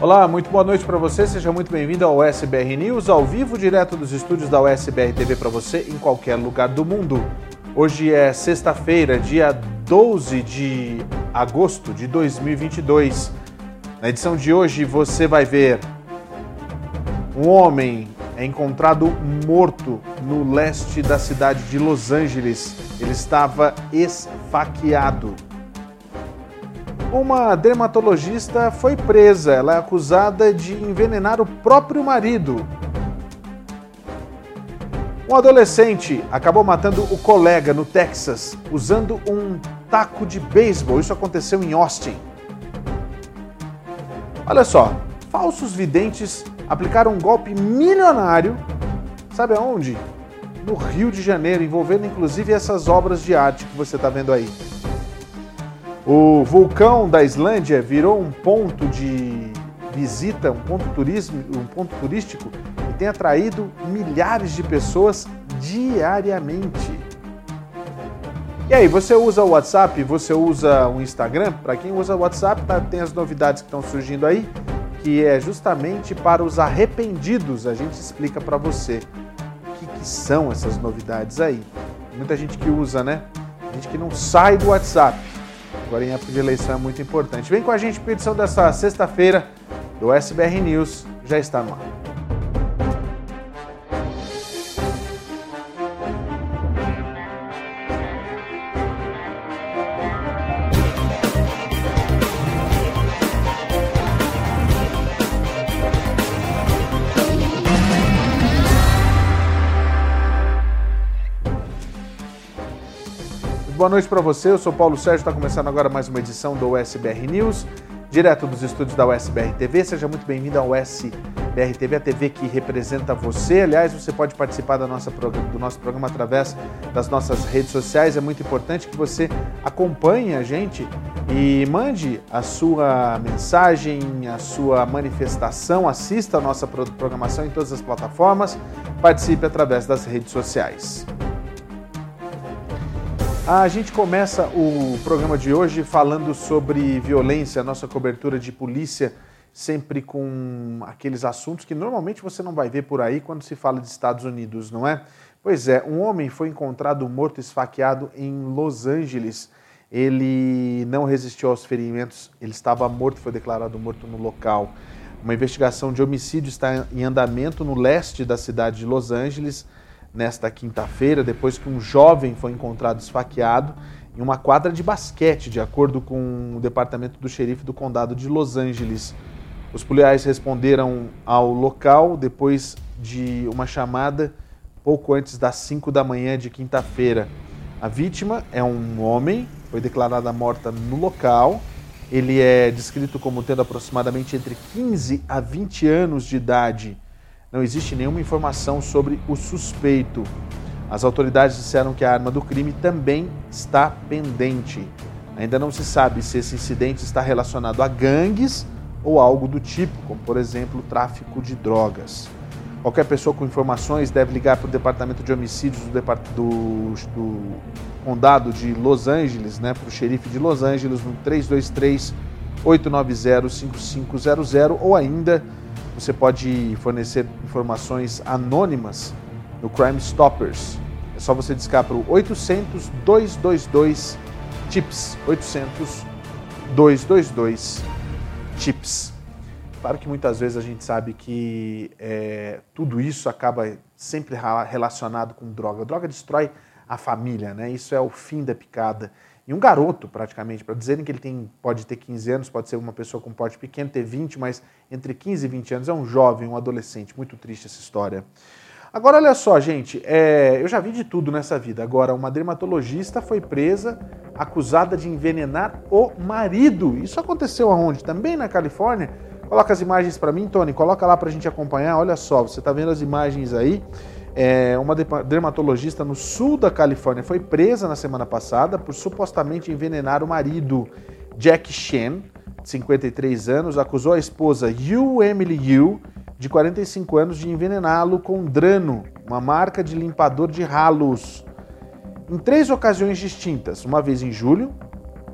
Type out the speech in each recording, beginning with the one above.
Olá, muito boa noite para você. Seja muito bem-vindo ao USBR News, ao vivo, direto dos estúdios da USBR TV para você em qualquer lugar do mundo. Hoje é sexta-feira, dia 12 de agosto de 2022. Na edição de hoje você vai ver um homem é encontrado morto no leste da cidade de Los Angeles. Ele estava esfaqueado. Uma dermatologista foi presa. Ela é acusada de envenenar o próprio marido. Um adolescente acabou matando o colega no Texas usando um taco de beisebol. Isso aconteceu em Austin. Olha só, falsos videntes aplicaram um golpe milionário, sabe aonde? No Rio de Janeiro, envolvendo inclusive essas obras de arte que você está vendo aí. O vulcão da Islândia virou um ponto de visita, um ponto, turismo, um ponto turístico e tem atraído milhares de pessoas diariamente. E aí, você usa o WhatsApp? Você usa o Instagram? Para quem usa o WhatsApp, tá, tem as novidades que estão surgindo aí, que é justamente para os arrependidos. A gente explica para você o que, que são essas novidades aí. Muita gente que usa, né? Gente que não sai do WhatsApp. Agora em época de eleição é muito importante. Vem com a gente para a edição dessa sexta-feira do SBR News. Já está no ar. Boa noite para você. Eu sou Paulo Sérgio, está começando agora mais uma edição do USBR News, direto dos estúdios da USBR TV. Seja muito bem-vindo ao USBR TV, a TV que representa você. Aliás, você pode participar da nossa, do nosso programa através das nossas redes sociais. É muito importante que você acompanhe a gente e mande a sua mensagem, a sua manifestação, assista a nossa programação em todas as plataformas, participe através das redes sociais. A gente começa o programa de hoje falando sobre violência, nossa cobertura de polícia, sempre com aqueles assuntos que normalmente você não vai ver por aí quando se fala de Estados Unidos, não é? Pois é, um homem foi encontrado morto esfaqueado em Los Angeles. Ele não resistiu aos ferimentos, ele estava morto, foi declarado morto no local. Uma investigação de homicídio está em andamento no leste da cidade de Los Angeles nesta quinta-feira, depois que um jovem foi encontrado esfaqueado em uma quadra de basquete, de acordo com o departamento do xerife do condado de Los Angeles. Os policiais responderam ao local depois de uma chamada pouco antes das 5 da manhã de quinta-feira. A vítima é um homem, foi declarada morta no local. Ele é descrito como tendo aproximadamente entre 15 a 20 anos de idade não existe nenhuma informação sobre o suspeito. As autoridades disseram que a arma do crime também está pendente. Ainda não se sabe se esse incidente está relacionado a gangues ou algo do tipo, como por exemplo tráfico de drogas. Qualquer pessoa com informações deve ligar para o Departamento de Homicídios do, do, do Condado de Los Angeles, né, para o xerife de Los Angeles, no 323 890 5500 ou ainda você pode fornecer informações anônimas no Crime Stoppers. É só você discar para o 800 222 TIPS. 800 222 TIPS. Claro que muitas vezes a gente sabe que é, tudo isso acaba sempre relacionado com droga. A droga destrói a família, né? Isso é o fim da picada. E um garoto, praticamente, para dizerem que ele tem, pode ter 15 anos, pode ser uma pessoa com porte pequeno, ter 20, mas entre 15 e 20 anos é um jovem, um adolescente. Muito triste essa história. Agora, olha só, gente, é, eu já vi de tudo nessa vida. Agora, uma dermatologista foi presa, acusada de envenenar o marido. Isso aconteceu aonde? Também na Califórnia. Coloca as imagens para mim, Tony, coloca lá para a gente acompanhar. Olha só, você está vendo as imagens aí. É, uma dermatologista no sul da Califórnia foi presa na semana passada por supostamente envenenar o marido. Jack Shen, de 53 anos, acusou a esposa Yu Emily Yu, de 45 anos, de envenená-lo com Drano, uma marca de limpador de ralos. Em três ocasiões distintas, uma vez em julho,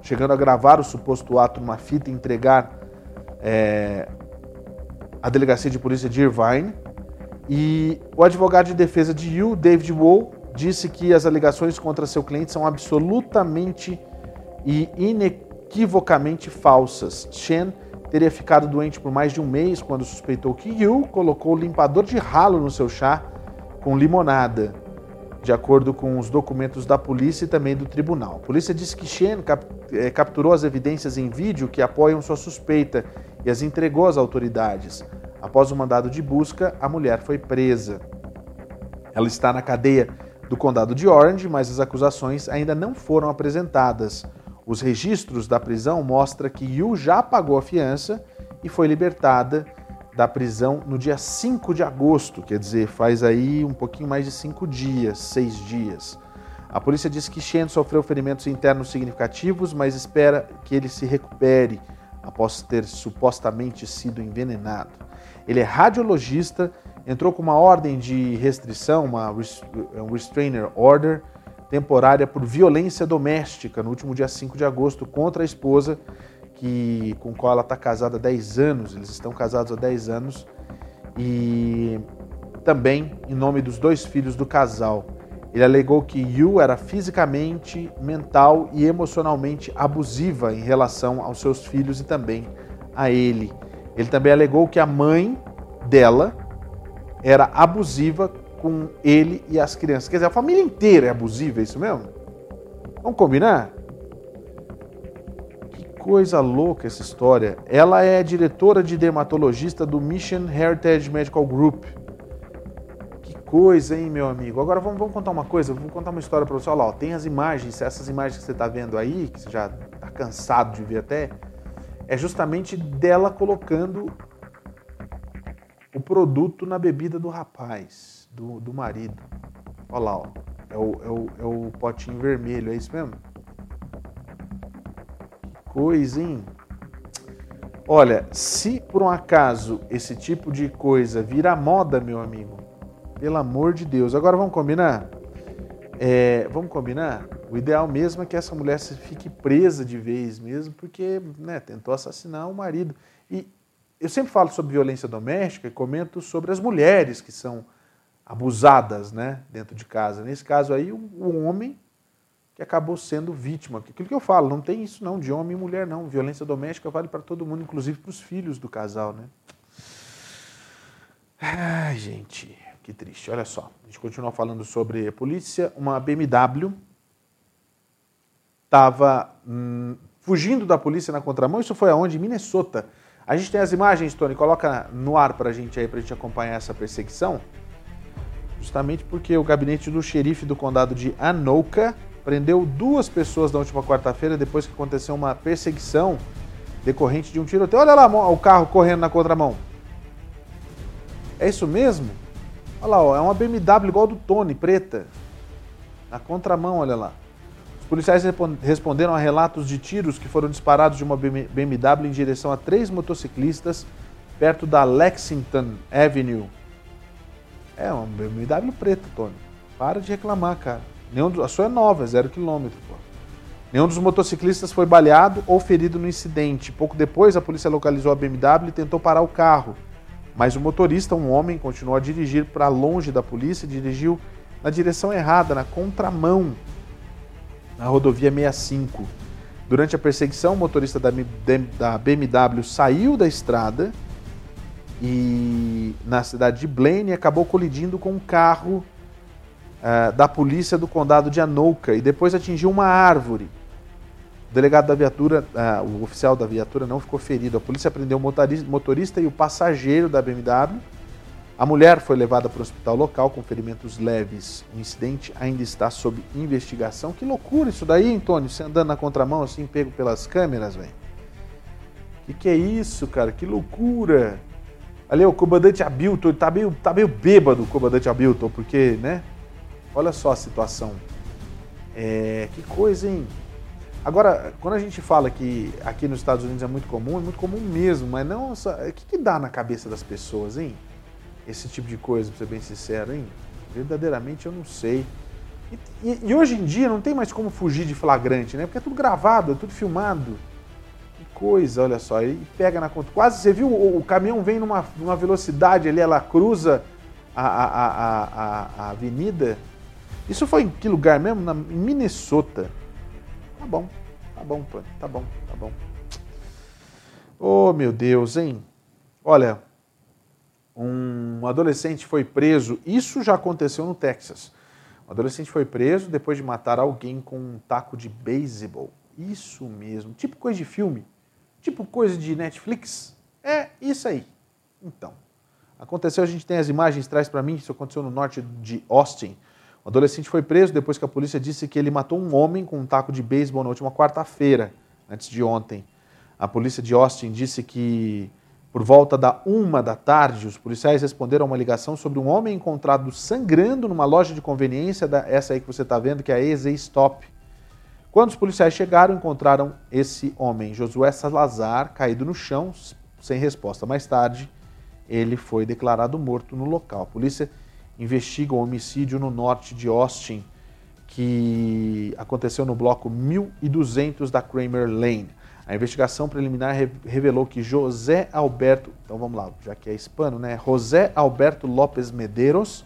chegando a gravar o suposto ato numa fita e entregar é, a delegacia de polícia de Irvine. E o advogado de defesa de Yu, David Wool, disse que as alegações contra seu cliente são absolutamente e inequivocamente falsas. Shen teria ficado doente por mais de um mês quando suspeitou que Yu colocou limpador de ralo no seu chá com limonada, de acordo com os documentos da polícia e também do tribunal. A polícia disse que Shen cap eh, capturou as evidências em vídeo que apoiam sua suspeita e as entregou às autoridades. Após o mandado de busca, a mulher foi presa. Ela está na cadeia do condado de Orange, mas as acusações ainda não foram apresentadas. Os registros da prisão mostram que Yu já pagou a fiança e foi libertada da prisão no dia 5 de agosto, quer dizer, faz aí um pouquinho mais de cinco dias, seis dias. A polícia diz que Shen sofreu ferimentos internos significativos, mas espera que ele se recupere após ter supostamente sido envenenado. Ele é radiologista, entrou com uma ordem de restrição, uma um restrainer order temporária por violência doméstica no último dia 5 de agosto contra a esposa, que, com qual ela está casada há 10 anos. Eles estão casados há 10 anos. E também em nome dos dois filhos do casal. Ele alegou que Yu era fisicamente, mental e emocionalmente abusiva em relação aos seus filhos e também a ele. Ele também alegou que a mãe dela era abusiva com ele e as crianças. Quer dizer, a família inteira é abusiva, é isso mesmo? Vamos combinar? Que coisa louca essa história. Ela é diretora de dermatologista do Mission Heritage Medical Group coisa, hein, meu amigo? Agora vamos, vamos contar uma coisa, vou contar uma história para você. Olha lá, ó, tem as imagens, essas imagens que você está vendo aí, que você já está cansado de ver até, é justamente dela colocando o produto na bebida do rapaz, do, do marido. Olha lá, ó, é o, é, o, é o potinho vermelho, é isso mesmo? Coisa, hein? Olha, se por um acaso esse tipo de coisa vira moda, meu amigo, pelo amor de Deus. Agora vamos combinar? É, vamos combinar? O ideal mesmo é que essa mulher fique presa de vez mesmo, porque né, tentou assassinar o marido. E eu sempre falo sobre violência doméstica e comento sobre as mulheres que são abusadas né, dentro de casa. Nesse caso aí, o homem que acabou sendo vítima. Aquilo que eu falo, não tem isso não de homem e mulher não. Violência doméstica vale para todo mundo, inclusive para os filhos do casal, né? Ai, gente. Que triste. Olha só, a gente continua falando sobre polícia. Uma BMW estava hum, fugindo da polícia na contramão. Isso foi aonde? Em Minnesota. A gente tem as imagens, Tony. Coloca no ar para a gente aí, para a gente acompanhar essa perseguição. Justamente porque o gabinete do xerife do condado de Anoka prendeu duas pessoas na última quarta-feira depois que aconteceu uma perseguição decorrente de um tiroteio. Olha lá o carro correndo na contramão. É isso mesmo? Olha lá, ó, é uma BMW igual do Tony, preta. Na contramão, olha lá. Os policiais responderam a relatos de tiros que foram disparados de uma BMW em direção a três motociclistas perto da Lexington Avenue. É uma BMW preta, Tony. Para de reclamar, cara. Nenhum, a sua é nova, é zero quilômetro, pô. Nenhum dos motociclistas foi baleado ou ferido no incidente. Pouco depois, a polícia localizou a BMW e tentou parar o carro. Mas o motorista, um homem, continuou a dirigir para longe da polícia e dirigiu na direção errada, na contramão, na rodovia 65. Durante a perseguição, o motorista da BMW saiu da estrada e na cidade de Blaine acabou colidindo com um carro uh, da polícia do condado de Anoka e depois atingiu uma árvore. O delegado da viatura, uh, o oficial da viatura não ficou ferido. A polícia prendeu o motorista e o passageiro da BMW. A mulher foi levada para o hospital local com ferimentos leves. O incidente ainda está sob investigação. Que loucura isso daí, Antônio? Você andando na contramão assim, pego pelas câmeras, velho. Que que é isso, cara? Que loucura! Ali, o comandante Abilton, ele tá meio, tá meio bêbado, o comandante Abilton, porque, né? Olha só a situação. É, que coisa, hein? Agora, quando a gente fala que aqui nos Estados Unidos é muito comum, é muito comum mesmo, mas não. O que, que dá na cabeça das pessoas, hein? Esse tipo de coisa, pra ser bem sincero, hein? Verdadeiramente eu não sei. E, e, e hoje em dia não tem mais como fugir de flagrante, né? Porque é tudo gravado, é tudo filmado coisa, olha só, ele pega na conta. Quase, você viu, o, o caminhão vem numa, numa velocidade ali, ela cruza a, a, a, a, avenida. Isso foi em que lugar mesmo? Na, em Minnesota. Tá bom, tá bom, tá bom, tá bom. Oh, meu Deus, hein? Olha, um adolescente foi preso, isso já aconteceu no Texas. Um adolescente foi preso depois de matar alguém com um taco de beisebol. Isso mesmo, tipo coisa de filme. Tipo coisa de Netflix? É isso aí. Então, aconteceu, a gente tem as imagens, traz para mim, isso aconteceu no norte de Austin. O adolescente foi preso depois que a polícia disse que ele matou um homem com um taco de beisebol na última quarta-feira, antes de ontem. A polícia de Austin disse que por volta da uma da tarde, os policiais responderam a uma ligação sobre um homem encontrado sangrando numa loja de conveniência, essa aí que você está vendo, que é a Easy Stop. Quando os policiais chegaram, encontraram esse homem, Josué Salazar, caído no chão, sem resposta. Mais tarde, ele foi declarado morto no local. A polícia investiga o um homicídio no norte de Austin, que aconteceu no bloco 1200 da Kramer Lane. A investigação preliminar revelou que José Alberto, então vamos lá, já que é hispano, né? José Alberto Lopes Medeiros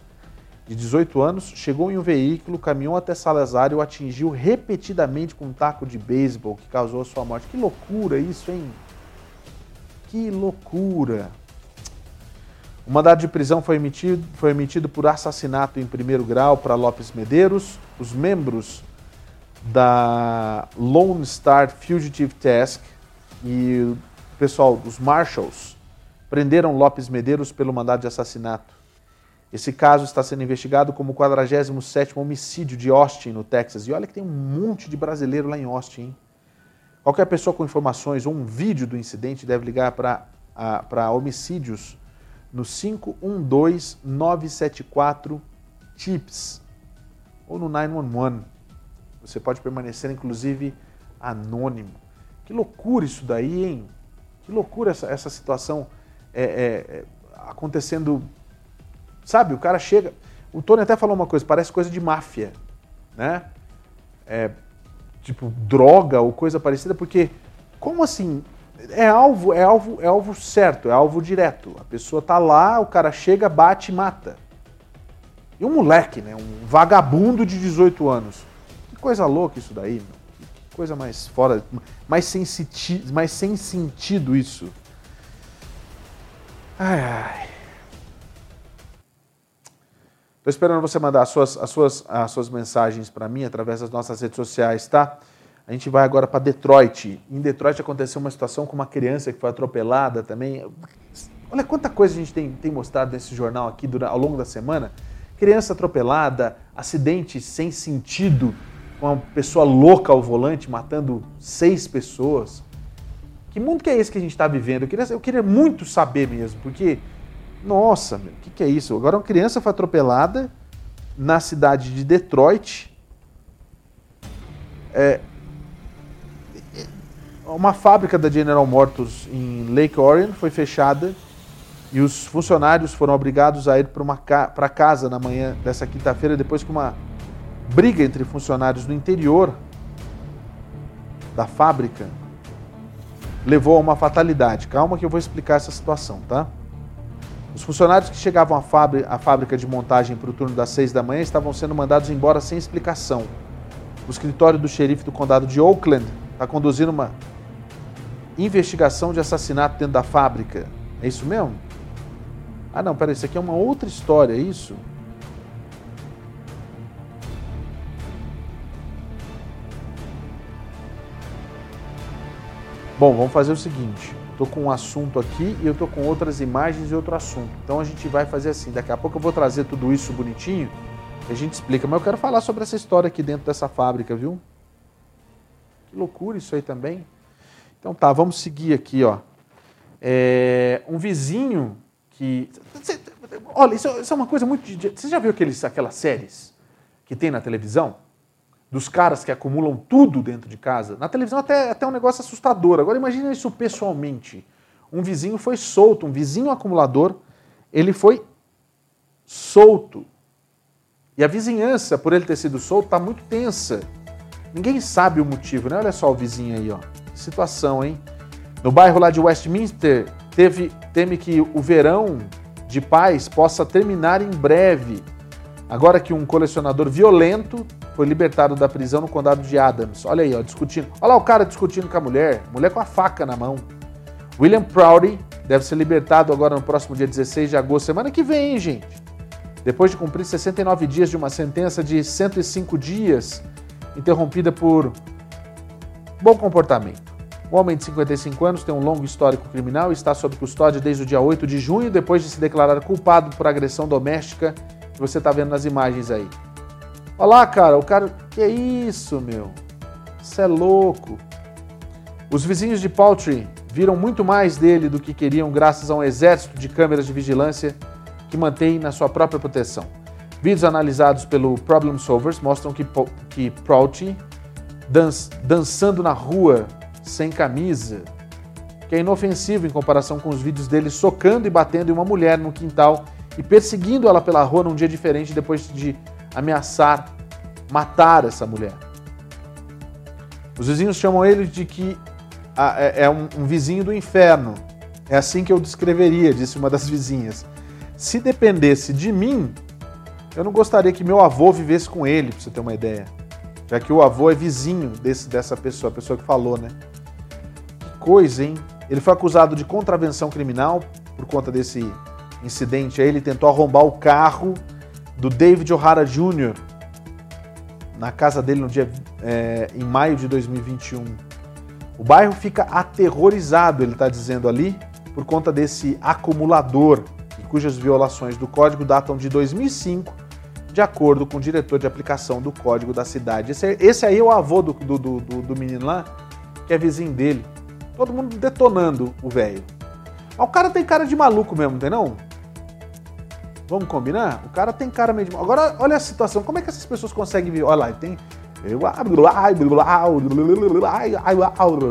de 18 anos, chegou em um veículo, caminhou até Salazar e o atingiu repetidamente com um taco de beisebol que causou a sua morte. Que loucura isso, hein? Que loucura! O mandado de prisão foi emitido, foi emitido por assassinato em primeiro grau para Lopes Medeiros. Os membros da Lone Star Fugitive Task e o pessoal dos Marshals prenderam Lopes Medeiros pelo mandado de assassinato. Esse caso está sendo investigado como o 47º homicídio de Austin, no Texas. E olha que tem um monte de brasileiro lá em Austin. Hein? Qualquer pessoa com informações ou um vídeo do incidente deve ligar para homicídios no 512-974 TIPS ou no 911. Você pode permanecer, inclusive, anônimo. Que loucura isso daí, hein? Que loucura essa, essa situação é, é, é acontecendo Sabe, o cara chega. O Tony até falou uma coisa, parece coisa de máfia, né? É, tipo, droga ou coisa parecida, porque como assim? É alvo, é alvo, é alvo certo, é alvo direto. A pessoa tá lá, o cara chega, bate e mata. E um moleque, né? Um vagabundo de 18 anos. Que coisa louca isso daí, meu. Que coisa mais fora, mais sem, senti mais sem sentido isso. Ai, ai. Estou esperando você mandar as suas, as suas, as suas mensagens para mim através das nossas redes sociais, tá? A gente vai agora para Detroit. Em Detroit aconteceu uma situação com uma criança que foi atropelada também. Olha quanta coisa a gente tem, tem mostrado nesse jornal aqui durante, ao longo da semana. Criança atropelada, acidente sem sentido, com uma pessoa louca ao volante matando seis pessoas. Que mundo que é esse que a gente está vivendo? Eu queria, eu queria muito saber mesmo, porque nossa, o que, que é isso? Agora uma criança foi atropelada na cidade de Detroit. É, uma fábrica da General Motors em Lake Orion foi fechada e os funcionários foram obrigados a ir para casa na manhã dessa quinta-feira depois que uma briga entre funcionários no interior da fábrica levou a uma fatalidade. Calma que eu vou explicar essa situação, tá? Os funcionários que chegavam à fábrica, à fábrica de montagem para o turno das seis da manhã estavam sendo mandados embora sem explicação. O escritório do xerife do condado de Oakland está conduzindo uma investigação de assassinato dentro da fábrica. É isso mesmo? Ah, não, peraí, isso aqui é uma outra história, é isso? Bom, vamos fazer o seguinte. Estou com um assunto aqui e eu estou com outras imagens e outro assunto. Então a gente vai fazer assim. Daqui a pouco eu vou trazer tudo isso bonitinho e a gente explica. Mas eu quero falar sobre essa história aqui dentro dessa fábrica, viu? Que loucura isso aí também. Então tá, vamos seguir aqui, ó. É, um vizinho que. Olha, isso, isso, é uma coisa muito. Você já viu aqueles, aquelas séries que tem na televisão? Dos caras que acumulam tudo dentro de casa? Na televisão até, até um negócio assustador. Agora imagine isso pessoalmente. Um vizinho foi solto, um vizinho acumulador, ele foi solto. E a vizinhança, por ele ter sido solto, está muito tensa. Ninguém sabe o motivo, né? Olha só o vizinho aí, ó. Situação, hein? No bairro lá de Westminster, teve, teme que o verão de paz possa terminar em breve, agora que um colecionador violento foi libertado da prisão no condado de Adams. Olha aí, ó, discutindo. Olha lá o cara discutindo com a mulher, mulher com a faca na mão. William Proudy deve ser libertado agora no próximo dia 16 de agosto, semana que vem, hein, gente? Depois de cumprir 69 dias de uma sentença de 105 dias interrompida por bom comportamento. O homem de 55 anos tem um longo histórico criminal e está sob custódia desde o dia 8 de junho, depois de se declarar culpado por agressão doméstica, que você está vendo nas imagens aí. Olha lá, cara, o cara. Que isso, meu? Isso é louco. Os vizinhos de Poultry viram muito mais dele do que queriam, graças a um exército de câmeras de vigilância que mantém na sua própria proteção. Vídeos analisados pelo Problem Solvers mostram que, que Prouty dan dançando na rua sem camisa, que é inofensivo em comparação com os vídeos dele socando e batendo em uma mulher no quintal e perseguindo ela pela rua num dia diferente depois de ameaçar matar essa mulher. Os vizinhos chamam ele de que é, é um, um vizinho do inferno. É assim que eu descreveria, disse uma das vizinhas. Se dependesse de mim, eu não gostaria que meu avô vivesse com ele, para você ter uma ideia. Já que o avô é vizinho desse, dessa pessoa, a pessoa que falou, né? Coisa, hein? Ele foi acusado de contravenção criminal por conta desse incidente aí. Ele tentou arrombar o carro do David O'Hara Jr. na casa dele no dia é, em maio de 2021. O bairro fica aterrorizado, ele está dizendo ali, por conta desse acumulador cujas violações do código datam de 2005, de acordo com o diretor de aplicação do código da cidade. Esse, esse aí é o avô do, do, do, do menino lá, que é vizinho dele. Todo mundo detonando o velho. Mas o cara tem cara de maluco mesmo, não tem não? Vamos combinar? O cara tem cara meio de maluco. Agora, olha a situação. Como é que essas pessoas conseguem ver? Olha lá, tem...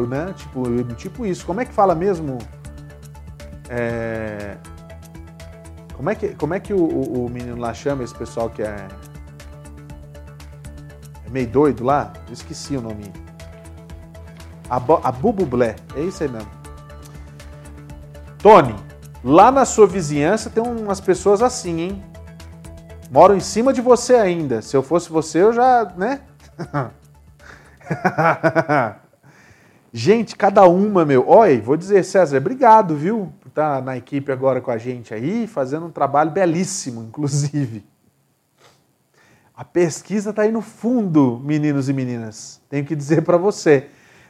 Né? Tipo, tipo isso. Como é que fala mesmo? É... Como é que, como é que o, o, o menino lá chama esse pessoal que é, é meio doido lá? Eu esqueci o nome. A, Bubublé, é isso aí mesmo. Tony, lá na sua vizinhança tem umas pessoas assim, hein? Moram em cima de você ainda. Se eu fosse você, eu já, né? Gente, cada uma, meu. Olha, vou dizer, César, obrigado, viu? Por estar na equipe agora com a gente aí, fazendo um trabalho belíssimo, inclusive. A pesquisa está aí no fundo, meninos e meninas. Tenho que dizer para você.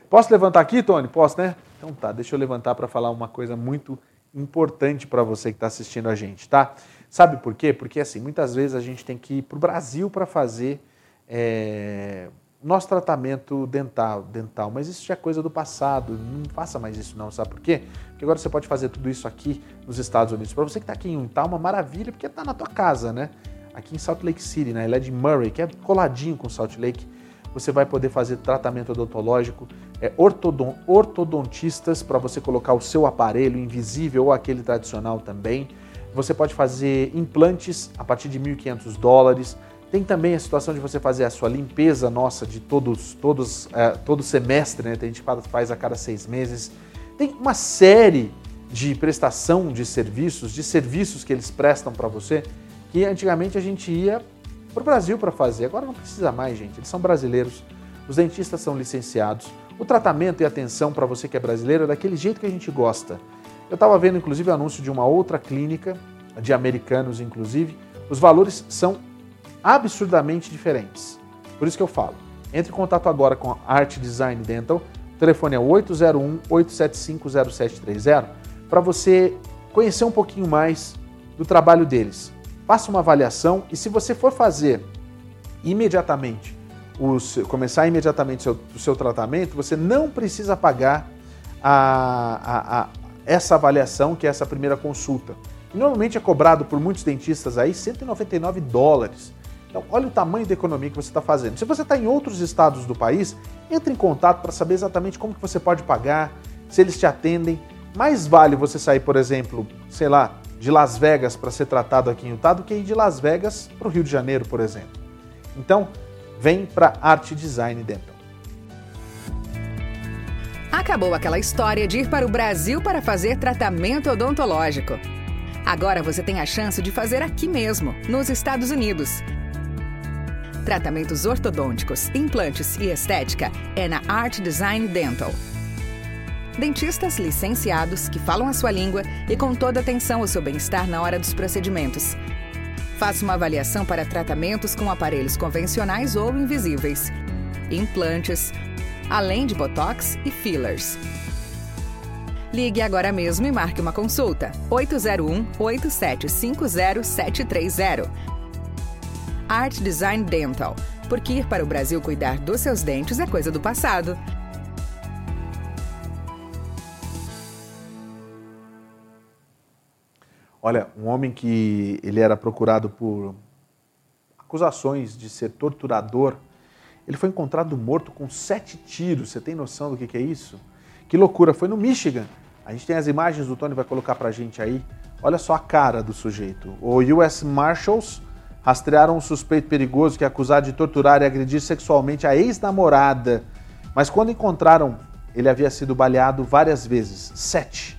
Posso levantar aqui, Tony? Posso, né? Então tá, deixa eu levantar para falar uma coisa muito importante para você que está assistindo a gente, tá? Sabe por quê? Porque assim, muitas vezes a gente tem que ir para o Brasil para fazer. É nosso tratamento dental, dental, mas isso já é coisa do passado, não faça mais isso não, sabe por quê? Porque agora você pode fazer tudo isso aqui nos Estados Unidos. Para você que está aqui em Utah, uma maravilha, porque está na tua casa, né? Aqui em Salt Lake City, na né? de Murray, que é coladinho com Salt Lake, você vai poder fazer tratamento odontológico, é, ortodon, ortodontistas para você colocar o seu aparelho invisível ou aquele tradicional também. Você pode fazer implantes a partir de 1.500 dólares, tem também a situação de você fazer a sua limpeza nossa de todos, todos, é, todo semestre, né? A gente faz a cada seis meses. Tem uma série de prestação de serviços, de serviços que eles prestam para você, que antigamente a gente ia para o Brasil para fazer. Agora não precisa mais, gente. Eles são brasileiros, os dentistas são licenciados. O tratamento e atenção para você que é brasileiro é daquele jeito que a gente gosta. Eu estava vendo, inclusive, o anúncio de uma outra clínica de americanos inclusive, os valores são absurdamente diferentes. Por isso que eu falo. Entre em contato agora com a Art Design Dental. O telefone é 801-875-0730 para você conhecer um pouquinho mais do trabalho deles. Faça uma avaliação e se você for fazer imediatamente, seu, começar imediatamente o seu, o seu tratamento, você não precisa pagar a, a, a, essa avaliação, que é essa primeira consulta. Normalmente é cobrado por muitos dentistas aí 199 dólares. Então, olha o tamanho da economia que você está fazendo. Se você está em outros estados do país, entre em contato para saber exatamente como que você pode pagar, se eles te atendem. Mais vale você sair, por exemplo, sei lá, de Las Vegas para ser tratado aqui em Utah do que ir de Las Vegas para o Rio de Janeiro, por exemplo. Então, vem para Arte Design Dental. Acabou aquela história de ir para o Brasil para fazer tratamento odontológico. Agora você tem a chance de fazer aqui mesmo, nos Estados Unidos. Tratamentos ortodônticos, implantes e estética é na Art Design Dental. Dentistas licenciados que falam a sua língua e com toda atenção ao seu bem-estar na hora dos procedimentos. Faça uma avaliação para tratamentos com aparelhos convencionais ou invisíveis, implantes, além de botox e fillers. Ligue agora mesmo e marque uma consulta. 801-8750-730. Art Design Dental. Porque ir para o Brasil cuidar dos seus dentes é coisa do passado. Olha, um homem que ele era procurado por acusações de ser torturador, ele foi encontrado morto com sete tiros. Você tem noção do que, é isso? Que loucura! Foi no Michigan. A gente tem as imagens, o Tony vai colocar pra gente aí. Olha só a cara do sujeito. O US Marshals rastrearam um suspeito perigoso que é acusado de torturar e agredir sexualmente a ex-namorada. Mas quando encontraram, ele havia sido baleado várias vezes sete.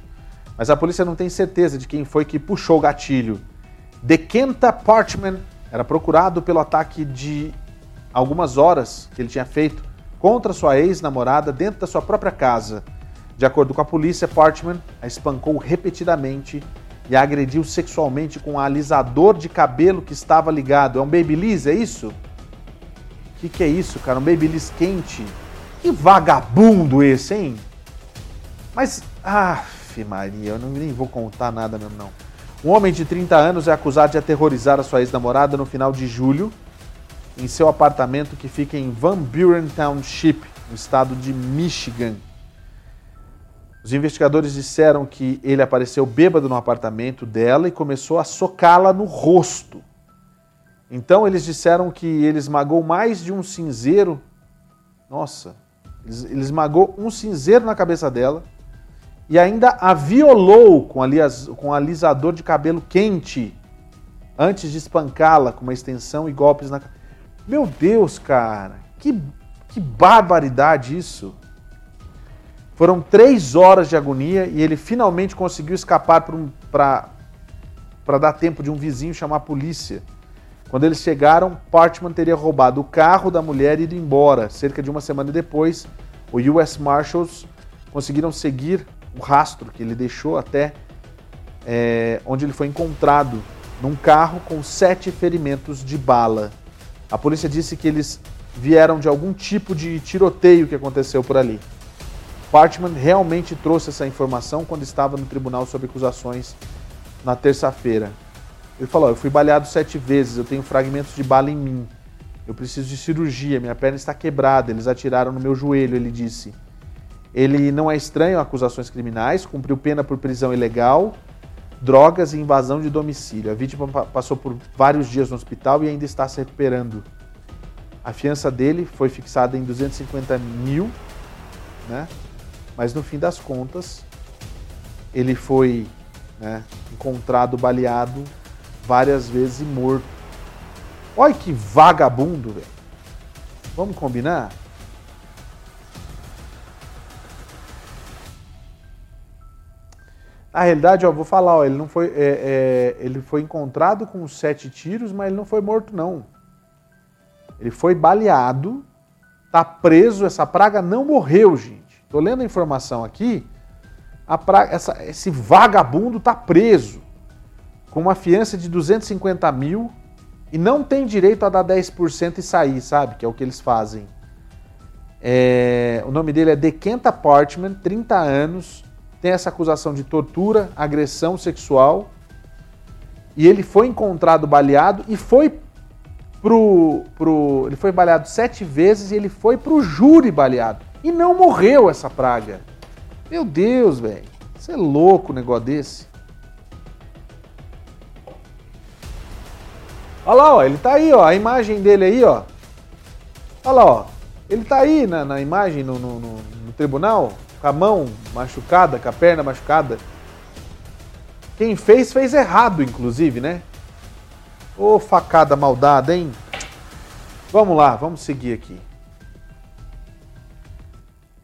Mas a polícia não tem certeza de quem foi que puxou o gatilho. Dekenta Parchman era procurado pelo ataque de algumas horas que ele tinha feito contra sua ex-namorada dentro da sua própria casa. De acordo com a polícia, Portman a espancou repetidamente e a agrediu sexualmente com um alisador de cabelo que estava ligado. É um Babyliss, é isso? O que, que é isso, cara? Um Babyliss quente? Que vagabundo esse, hein? Mas, af, Maria, eu não, nem vou contar nada mesmo, não. Um homem de 30 anos é acusado de aterrorizar a sua ex-namorada no final de julho em seu apartamento que fica em Van Buren Township, no estado de Michigan. Os investigadores disseram que ele apareceu bêbado no apartamento dela e começou a socá-la no rosto. Então eles disseram que ele esmagou mais de um cinzeiro. Nossa, ele esmagou um cinzeiro na cabeça dela e ainda a violou com, alias, com alisador de cabelo quente antes de espancá-la com uma extensão e golpes na Meu Deus, cara, que, que barbaridade isso! Foram três horas de agonia e ele finalmente conseguiu escapar para dar tempo de um vizinho chamar a polícia. Quando eles chegaram, Partman teria roubado o carro da mulher e ido embora. Cerca de uma semana depois, o US Marshals conseguiram seguir o rastro que ele deixou até é, onde ele foi encontrado num carro com sete ferimentos de bala. A polícia disse que eles vieram de algum tipo de tiroteio que aconteceu por ali. Partman realmente trouxe essa informação quando estava no tribunal sob acusações na terça-feira. Ele falou: Eu fui baleado sete vezes, eu tenho fragmentos de bala em mim. Eu preciso de cirurgia, minha perna está quebrada, eles atiraram no meu joelho, ele disse. Ele não é estranho a acusações criminais, cumpriu pena por prisão ilegal, drogas e invasão de domicílio. A vítima passou por vários dias no hospital e ainda está se recuperando. A fiança dele foi fixada em 250 mil, né? Mas no fim das contas, ele foi né, encontrado baleado várias vezes e morto. Olha que vagabundo, velho. Vamos combinar? Na realidade, ó, vou falar, ó, ele não foi, é, é, ele foi encontrado com sete tiros, mas ele não foi morto não. Ele foi baleado, tá preso. Essa praga não morreu, gente. Estou lendo a informação aqui, a pra... Essa... esse vagabundo está preso. com uma fiança de 250 mil e não tem direito a dar 10% e sair, sabe? Que é o que eles fazem. É, o nome dele é Dekenta Portman, 30 anos, tem essa acusação de tortura, agressão sexual, e ele foi encontrado baleado e foi pro, pro. Ele foi baleado sete vezes e ele foi pro júri baleado. E não morreu essa praga. Meu Deus, velho. Você é louco um negócio desse. Olha lá, ó, ele tá aí, ó, a imagem dele aí, ó. Olha lá, ó. Ele tá aí na, na imagem no, no, no, no tribunal, com a mão machucada, com a perna machucada. Quem fez, fez errado, inclusive, né? Ô facada maldada, hein? Vamos lá, vamos seguir aqui.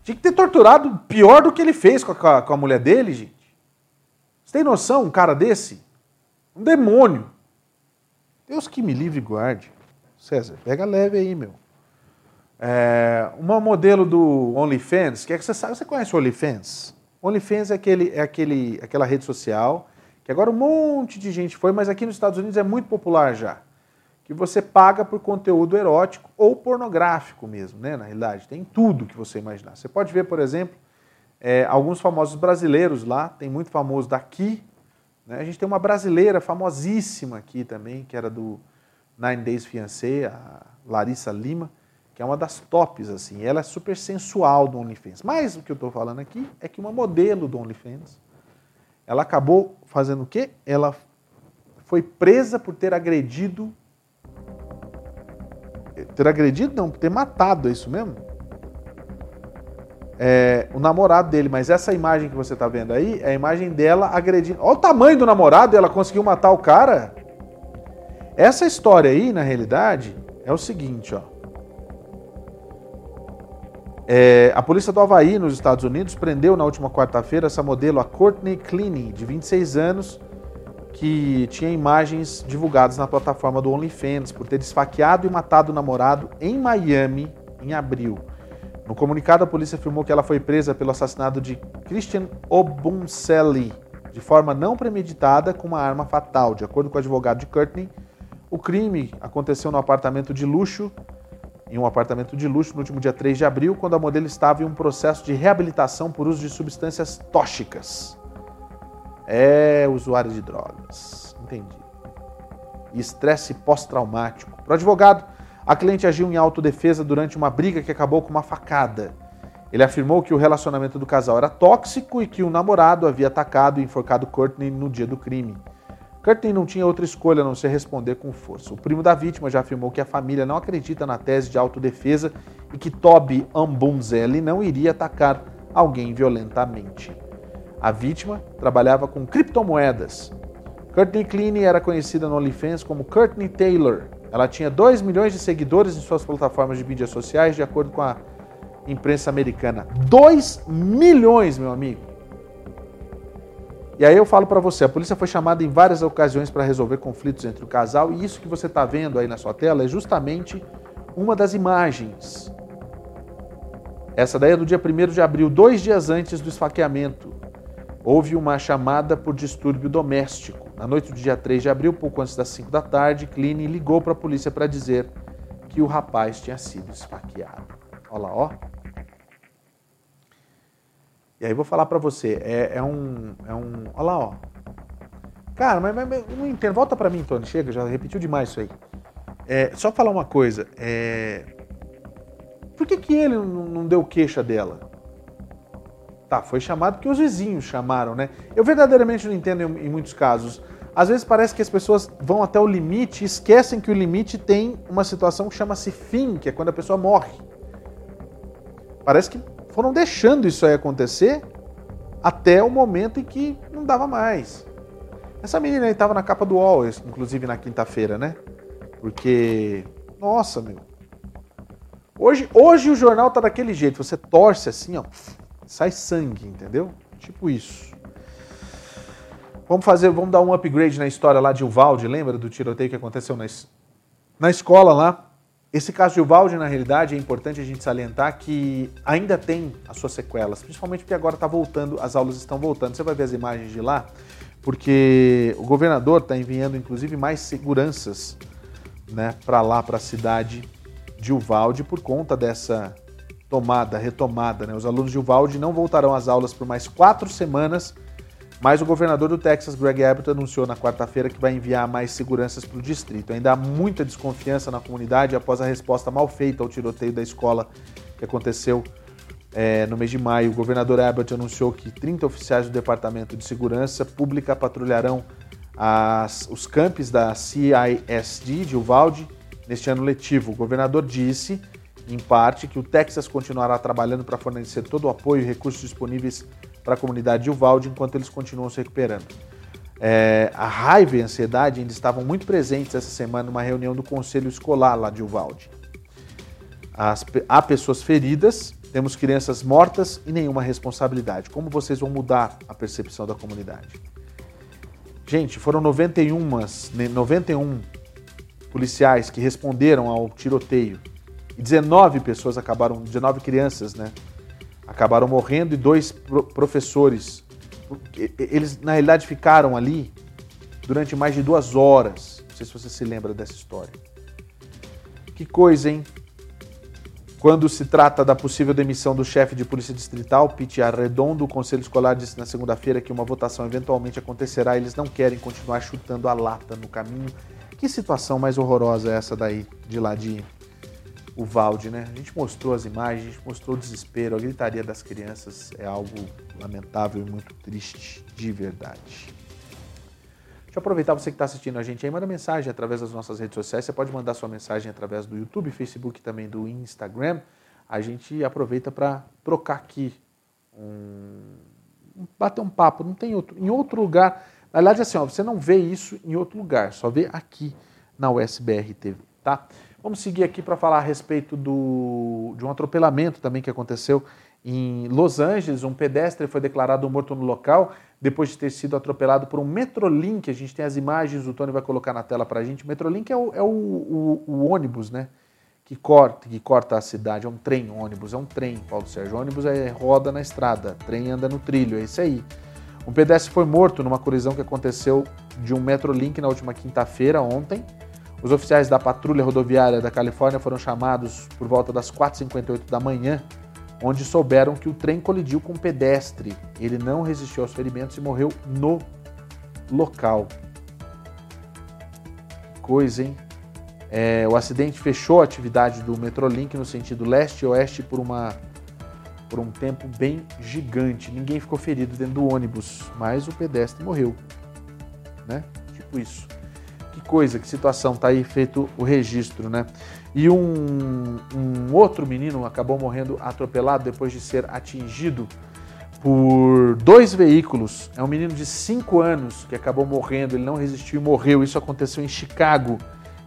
Tinha que ter torturado pior do que ele fez com a, com a mulher dele, gente. Você tem noção, um cara desse? Um demônio. Deus que me livre e guarde. César, pega leve aí, meu. É, uma modelo do OnlyFans, que é que você sabe, você conhece o OnlyFans? OnlyFans é, aquele, é aquele, aquela rede social que agora um monte de gente foi, mas aqui nos Estados Unidos é muito popular já. Que você paga por conteúdo erótico ou pornográfico mesmo, né? Na realidade, tem tudo que você imaginar. Você pode ver, por exemplo, é, alguns famosos brasileiros lá, tem muito famoso daqui. Né? A gente tem uma brasileira famosíssima aqui também, que era do Nine Days Fiancé, a Larissa Lima, que é uma das tops, assim. Ela é super sensual do OnlyFans. Mas o que eu estou falando aqui é que uma modelo do OnlyFans, ela acabou fazendo o quê? Ela foi presa por ter agredido. Ter agredido, não, ter matado, é isso mesmo? É, o namorado dele, mas essa imagem que você está vendo aí é a imagem dela agredindo. Olha o tamanho do namorado, ela conseguiu matar o cara. Essa história aí, na realidade, é o seguinte, ó. É, a polícia do Havaí, nos Estados Unidos, prendeu na última quarta-feira essa modelo, a Courtney Cleany, de 26 anos, que tinha imagens divulgadas na plataforma do OnlyFans por ter esfaqueado e matado o namorado em Miami em abril. No comunicado, a polícia afirmou que ela foi presa pelo assassinato de Christian Obuncelli, de forma não premeditada com uma arma fatal. De acordo com o advogado de Courtney, o crime aconteceu no apartamento de luxo em um apartamento de luxo no último dia 3 de abril, quando a modelo estava em um processo de reabilitação por uso de substâncias tóxicas. É usuário de drogas. Entendi. estresse pós-traumático. Para o advogado, a cliente agiu em autodefesa durante uma briga que acabou com uma facada. Ele afirmou que o relacionamento do casal era tóxico e que o namorado havia atacado e enforcado Courtney no dia do crime. Curtin não tinha outra escolha a não ser responder com força. O primo da vítima já afirmou que a família não acredita na tese de autodefesa e que Toby Ambunzelli não iria atacar alguém violentamente. A vítima trabalhava com criptomoedas. Courtney Cleany era conhecida no OnlyFans como Courtney Taylor. Ela tinha 2 milhões de seguidores em suas plataformas de mídias sociais, de acordo com a imprensa americana. 2 milhões, meu amigo! E aí eu falo para você, a polícia foi chamada em várias ocasiões para resolver conflitos entre o casal e isso que você está vendo aí na sua tela é justamente uma das imagens. Essa daí é do dia 1 de abril, dois dias antes do esfaqueamento. Houve uma chamada por distúrbio doméstico. Na noite do dia 3 de abril, pouco antes das 5 da tarde, Kline ligou para a polícia para dizer que o rapaz tinha sido esfaqueado. Olha lá, ó. E aí vou falar para você, é, é, um, é um... Olha lá, ó. Cara, mas, mas, mas não entendo. Volta para mim, Tony. Chega, já repetiu demais isso aí. É, só falar uma coisa. É... Por que, que ele não, não deu queixa dela? Tá, foi chamado porque os vizinhos chamaram, né? Eu verdadeiramente não entendo em, muitos casos. Às vezes parece que as pessoas vão até o limite e esquecem que o limite tem uma situação que chama-se fim, que é quando a pessoa morre. Parece que foram deixando isso aí acontecer até o momento em que não dava mais. Essa menina estava na capa do UOL, inclusive na quinta-feira, né? Porque, nossa, meu. Hoje, hoje o jornal tá daquele jeito, você torce assim, ó, sai sangue, entendeu? Tipo isso. Vamos fazer, vamos dar um upgrade na história lá de Uvalde, lembra do tiroteio que aconteceu na, na escola lá? Esse caso de Uvalde, na realidade, é importante a gente salientar que ainda tem as suas sequelas, principalmente porque agora está voltando, as aulas estão voltando. Você vai ver as imagens de lá. porque o governador está enviando inclusive mais seguranças né, para lá, para a cidade de Uvalde, por conta dessa tomada, retomada. Né? Os alunos de Uvalde não voltarão às aulas por mais quatro semanas, mas o governador do Texas, Greg Abbott, anunciou na quarta-feira que vai enviar mais seguranças para o distrito. Ainda há muita desconfiança na comunidade após a resposta mal feita ao tiroteio da escola que aconteceu é, no mês de maio, o governador Abbott anunciou que 30 oficiais do Departamento de Segurança Pública patrulharão as, os campos da CISD de Uvalde neste ano letivo. O governador disse, em parte, que o Texas continuará trabalhando para fornecer todo o apoio e recursos disponíveis para a comunidade de Uvalde enquanto eles continuam se recuperando. É, a raiva e a ansiedade ainda estavam muito presentes essa semana numa reunião do conselho escolar lá de Uvalde. As, há pessoas feridas temos crianças mortas e nenhuma responsabilidade. Como vocês vão mudar a percepção da comunidade? Gente, foram 91, 91 policiais que responderam ao tiroteio. E 19 pessoas acabaram, 19 crianças, né? Acabaram morrendo e dois professores. Eles, na realidade, ficaram ali durante mais de duas horas. Não sei se você se lembra dessa história. Que coisa, hein? Quando se trata da possível demissão do chefe de polícia distrital, Pete Arredondo, o conselho escolar disse na segunda-feira que uma votação eventualmente acontecerá. Eles não querem continuar chutando a lata no caminho. Que situação mais horrorosa é essa daí, de lá de Uvalde, né? A gente mostrou as imagens, a gente mostrou o desespero, a gritaria das crianças é algo lamentável e muito triste, de verdade. Deixa eu aproveitar você que está assistindo a gente aí, manda mensagem através das nossas redes sociais. Você pode mandar sua mensagem através do YouTube, Facebook também do Instagram. A gente aproveita para trocar aqui, um, bater um papo. Não tem outro, em outro lugar. Na verdade, assim, ó, você não vê isso em outro lugar, só vê aqui na USBR TV, tá? Vamos seguir aqui para falar a respeito do, de um atropelamento também que aconteceu em Los Angeles. Um pedestre foi declarado morto no local depois de ter sido atropelado por um Metrolink. A gente tem as imagens, o Tony vai colocar na tela para a gente. O Metrolink é, o, é o, o, o, ônibus, né? Que corta, que corta a cidade. É um trem, um ônibus, é um trem, Paulo Sérgio. O ônibus é roda na estrada, trem anda no trilho, é isso aí. Um pedestre foi morto numa colisão que aconteceu de um Metrolink na última quinta-feira, ontem. Os oficiais da patrulha rodoviária da Califórnia foram chamados por volta das 4h58 da manhã onde souberam que o trem colidiu com um pedestre. Ele não resistiu aos ferimentos e morreu no local. Coisa, hein? É, o acidente fechou a atividade do Metrolink no sentido leste-oeste por, uma, por um tempo bem gigante. Ninguém ficou ferido dentro do ônibus, mas o pedestre morreu. Né? Tipo isso. Coisa, que situação, tá aí feito o registro, né? E um, um outro menino acabou morrendo atropelado depois de ser atingido por dois veículos. É um menino de 5 anos que acabou morrendo, ele não resistiu e morreu. Isso aconteceu em Chicago,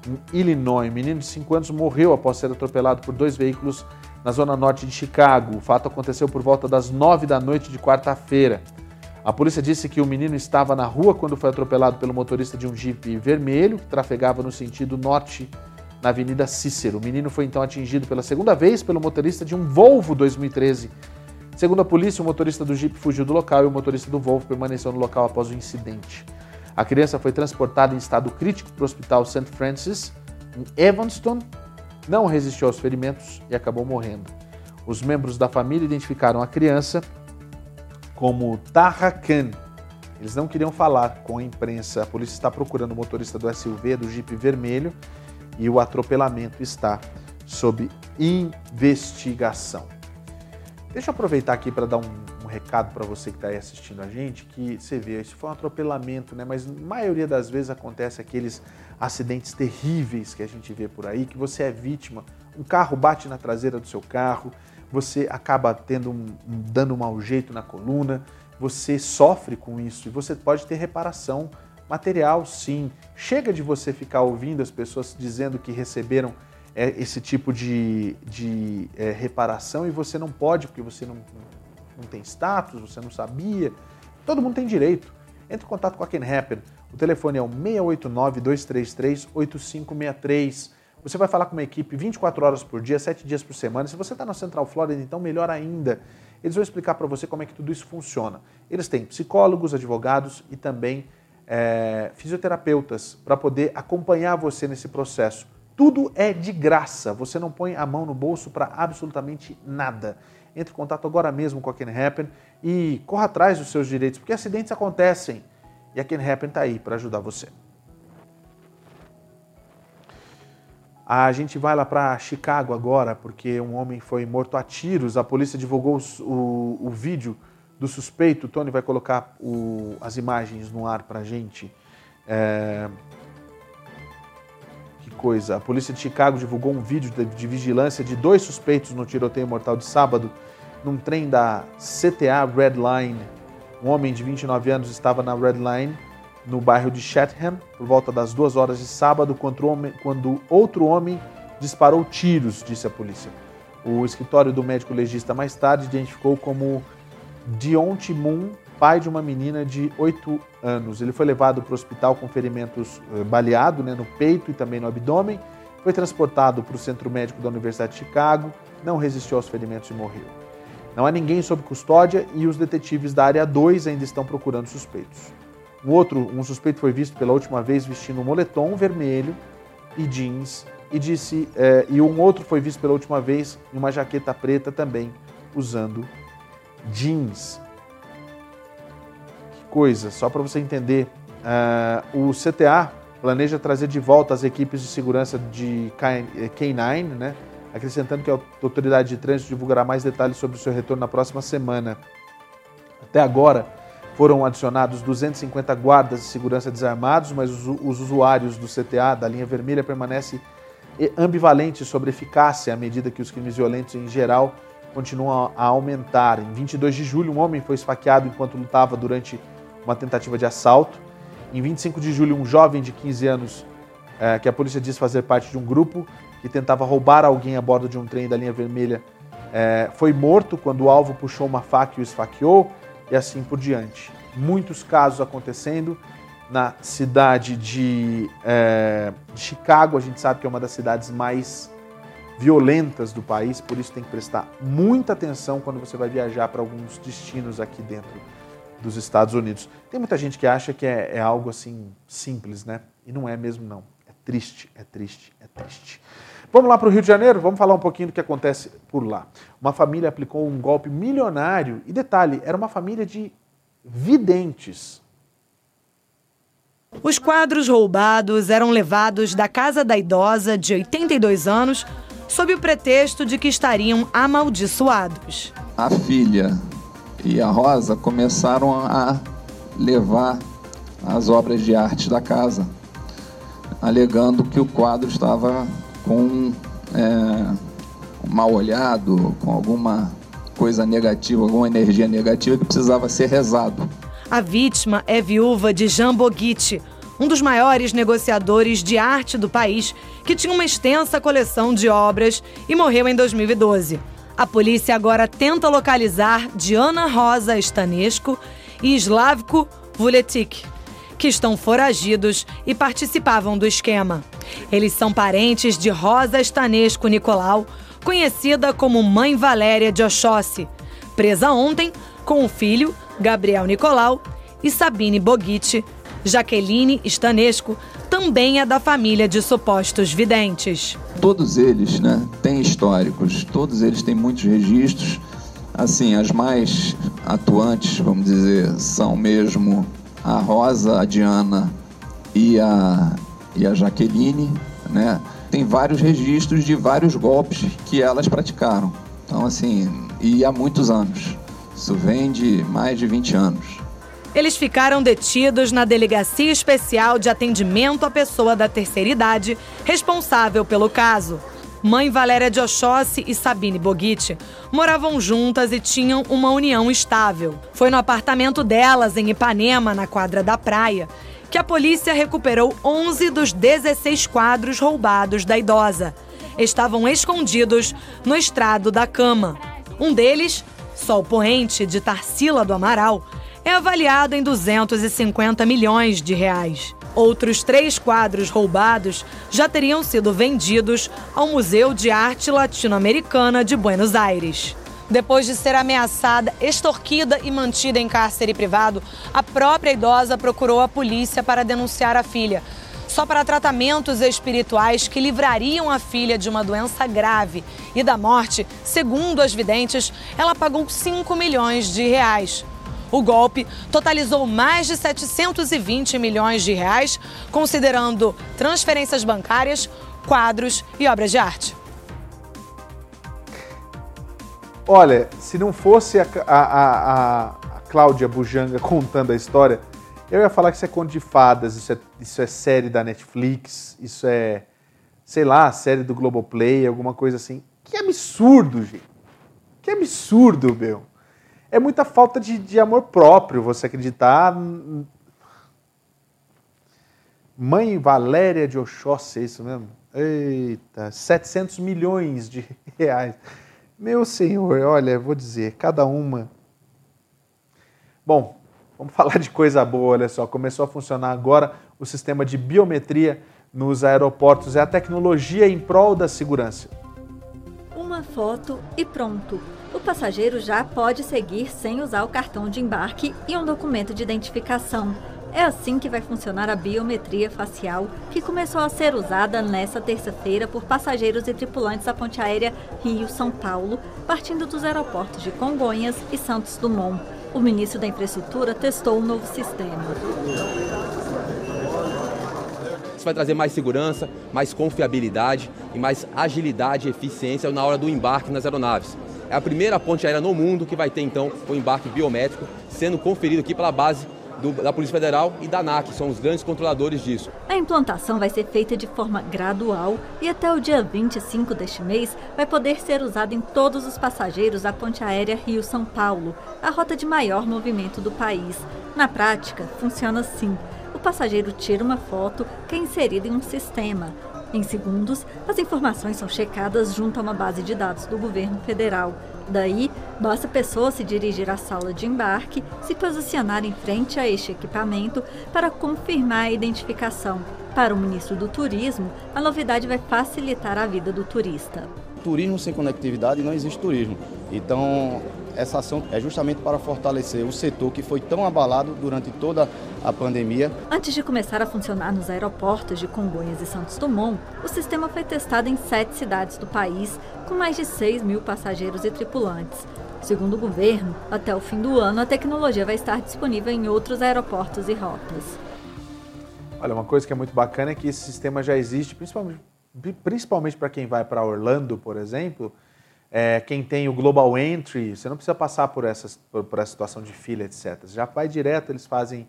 em Illinois. Um menino de 5 anos morreu após ser atropelado por dois veículos na zona norte de Chicago. O fato aconteceu por volta das 9 da noite de quarta-feira. A polícia disse que o menino estava na rua quando foi atropelado pelo motorista de um Jeep vermelho que trafegava no sentido norte na Avenida Cícero. O menino foi então atingido pela segunda vez pelo motorista de um Volvo 2013. Segundo a polícia, o motorista do Jeep fugiu do local e o motorista do Volvo permaneceu no local após o incidente. A criança foi transportada em estado crítico para o Hospital St. Francis, em Evanston, não resistiu aos ferimentos e acabou morrendo. Os membros da família identificaram a criança como Taha Khan. Eles não queriam falar com a imprensa. A polícia está procurando o motorista do SUV, do Jeep vermelho, e o atropelamento está sob investigação. Deixa eu aproveitar aqui para dar um, um recado para você que está aí assistindo a gente, que você vê, isso foi um atropelamento, né? Mas na maioria das vezes acontece aqueles acidentes terríveis que a gente vê por aí, que você é vítima, um carro bate na traseira do seu carro, você acaba tendo um, um dando um mau jeito na coluna, você sofre com isso e você pode ter reparação Material, sim. Chega de você ficar ouvindo as pessoas dizendo que receberam é, esse tipo de, de é, reparação e você não pode, porque você não, não tem status, você não sabia. Todo mundo tem direito. Entre em contato com a Can Happen. O telefone é o 689-233-8563. Você vai falar com uma equipe 24 horas por dia, 7 dias por semana. Se você está na Central Florida, então melhor ainda. Eles vão explicar para você como é que tudo isso funciona. Eles têm psicólogos, advogados e também é, fisioterapeutas para poder acompanhar você nesse processo. Tudo é de graça, você não põe a mão no bolso para absolutamente nada. Entre em contato agora mesmo com a Can Happen e corra atrás dos seus direitos, porque acidentes acontecem e a Can Happen está aí para ajudar você. A gente vai lá para Chicago agora, porque um homem foi morto a tiros. A polícia divulgou o, o vídeo do suspeito. O Tony vai colocar o, as imagens no ar para a gente. É, coisa. A polícia de Chicago divulgou um vídeo de, de vigilância de dois suspeitos no tiroteio mortal de sábado num trem da CTA Red Line. Um homem de 29 anos estava na Red Line, no bairro de Chatham, por volta das duas horas de sábado, quando outro homem disparou tiros, disse a polícia. O escritório do médico legista mais tarde identificou como Deonte Moon pai de uma menina de 8 anos. Ele foi levado para o hospital com ferimentos eh, baleado né, no peito e também no abdômen. Foi transportado para o centro médico da Universidade de Chicago, não resistiu aos ferimentos e morreu. Não há ninguém sob custódia e os detetives da área 2 ainda estão procurando suspeitos. Um outro, um suspeito foi visto pela última vez vestindo um moletom vermelho e jeans e disse eh, e um outro foi visto pela última vez em uma jaqueta preta também usando jeans coisa, só para você entender. Uh, o CTA planeja trazer de volta as equipes de segurança de K9, né? acrescentando que a autoridade de trânsito divulgará mais detalhes sobre o seu retorno na próxima semana. Até agora, foram adicionados 250 guardas de segurança desarmados, mas os, os usuários do CTA, da linha vermelha, permanecem ambivalentes sobre eficácia à medida que os crimes violentos em geral continuam a aumentar. Em 22 de julho, um homem foi esfaqueado enquanto lutava durante uma tentativa de assalto. Em 25 de julho, um jovem de 15 anos, é, que a polícia diz fazer parte de um grupo que tentava roubar alguém a bordo de um trem da linha vermelha, é, foi morto quando o alvo puxou uma faca e o esfaqueou, e assim por diante. Muitos casos acontecendo na cidade de, é, de Chicago, a gente sabe que é uma das cidades mais violentas do país, por isso tem que prestar muita atenção quando você vai viajar para alguns destinos aqui dentro dos Estados Unidos. Tem muita gente que acha que é, é, algo assim simples, né? E não é mesmo, não. É triste, é triste, é triste. Vamos lá para o Rio de Janeiro, vamos falar um pouquinho do que acontece por lá. Uma família aplicou um golpe milionário e detalhe, era uma família de videntes. Os quadros roubados eram levados da casa da idosa de 82 anos sob o pretexto de que estariam amaldiçoados. A filha e a Rosa começaram a levar as obras de arte da casa, alegando que o quadro estava com é, mal olhado, com alguma coisa negativa, alguma energia negativa que precisava ser rezado. A vítima é viúva de Jean Boguitti, um dos maiores negociadores de arte do país, que tinha uma extensa coleção de obras e morreu em 2012. A polícia agora tenta localizar Diana Rosa Stanesco e Slavko Vuletic, que estão foragidos e participavam do esquema. Eles são parentes de Rosa Stanesco Nicolau, conhecida como Mãe Valéria de Oxóssi, presa ontem com o filho, Gabriel Nicolau, e Sabine Boguitti. Jaqueline Stanesco também é da família de supostos videntes. Todos eles né, têm históricos, todos eles têm muitos registros. Assim, as mais atuantes, vamos dizer, são mesmo a Rosa, a Diana e a, e a Jaqueline, né? Tem vários registros de vários golpes que elas praticaram. Então, assim, e há muitos anos. Isso vem de mais de 20 anos. Eles ficaram detidos na Delegacia Especial de Atendimento à Pessoa da Terceira Idade, responsável pelo caso. Mãe Valéria de Oxóssi e Sabine Boguitti moravam juntas e tinham uma união estável. Foi no apartamento delas, em Ipanema, na quadra da praia, que a polícia recuperou 11 dos 16 quadros roubados da idosa. Estavam escondidos no estrado da cama. Um deles, Sol Poente, de Tarsila do Amaral, é avaliado em 250 milhões de reais. Outros três quadros roubados já teriam sido vendidos ao Museu de Arte Latino-Americana de Buenos Aires. Depois de ser ameaçada, extorquida e mantida em cárcere privado, a própria idosa procurou a polícia para denunciar a filha. Só para tratamentos espirituais que livrariam a filha de uma doença grave e da morte, segundo as videntes, ela pagou 5 milhões de reais. O golpe totalizou mais de 720 milhões de reais, considerando transferências bancárias, quadros e obras de arte. Olha, se não fosse a, a, a, a Cláudia Bujanga contando a história, eu ia falar que isso é conto de fadas, isso é, isso é série da Netflix, isso é, sei lá, série do Globoplay, alguma coisa assim. Que absurdo, gente. Que absurdo, meu. É muita falta de, de amor próprio você acreditar. Mãe Valéria de Oxóssi, é isso mesmo? Eita, 700 milhões de reais. Meu senhor, olha, vou dizer, cada uma. Bom, vamos falar de coisa boa, olha só. Começou a funcionar agora o sistema de biometria nos aeroportos. É a tecnologia em prol da segurança. Uma foto e pronto. O passageiro já pode seguir sem usar o cartão de embarque e um documento de identificação. É assim que vai funcionar a biometria facial, que começou a ser usada nesta terça-feira por passageiros e tripulantes da ponte aérea Rio-São Paulo, partindo dos aeroportos de Congonhas e Santos Dumont. O ministro da Infraestrutura testou o um novo sistema. Isso vai trazer mais segurança, mais confiabilidade e mais agilidade e eficiência na hora do embarque nas aeronaves. É a primeira ponte aérea no mundo que vai ter então o embarque biométrico sendo conferido aqui pela base do, da Polícia Federal e da ANAC, são os grandes controladores disso. A implantação vai ser feita de forma gradual e até o dia 25 deste mês vai poder ser usado em todos os passageiros da ponte aérea Rio-São Paulo, a rota de maior movimento do país. Na prática, funciona assim. O passageiro tira uma foto que é inserida em um sistema. Em segundos, as informações são checadas junto a uma base de dados do governo federal. Daí, basta a pessoa se dirigir à sala de embarque, se posicionar em frente a este equipamento para confirmar a identificação. Para o ministro do Turismo, a novidade vai facilitar a vida do turista. Turismo sem conectividade não existe turismo. Então, essa ação é justamente para fortalecer o setor que foi tão abalado durante toda a pandemia. Antes de começar a funcionar nos aeroportos de Congonhas e Santos Dumont, o sistema foi testado em sete cidades do país, com mais de 6 mil passageiros e tripulantes. Segundo o governo, até o fim do ano a tecnologia vai estar disponível em outros aeroportos e rotas. Olha, uma coisa que é muito bacana é que esse sistema já existe, principalmente, principalmente para quem vai para Orlando, por exemplo, é, quem tem o Global Entry, você não precisa passar por essa, por, por essa situação de fila, etc. Já vai direto, eles fazem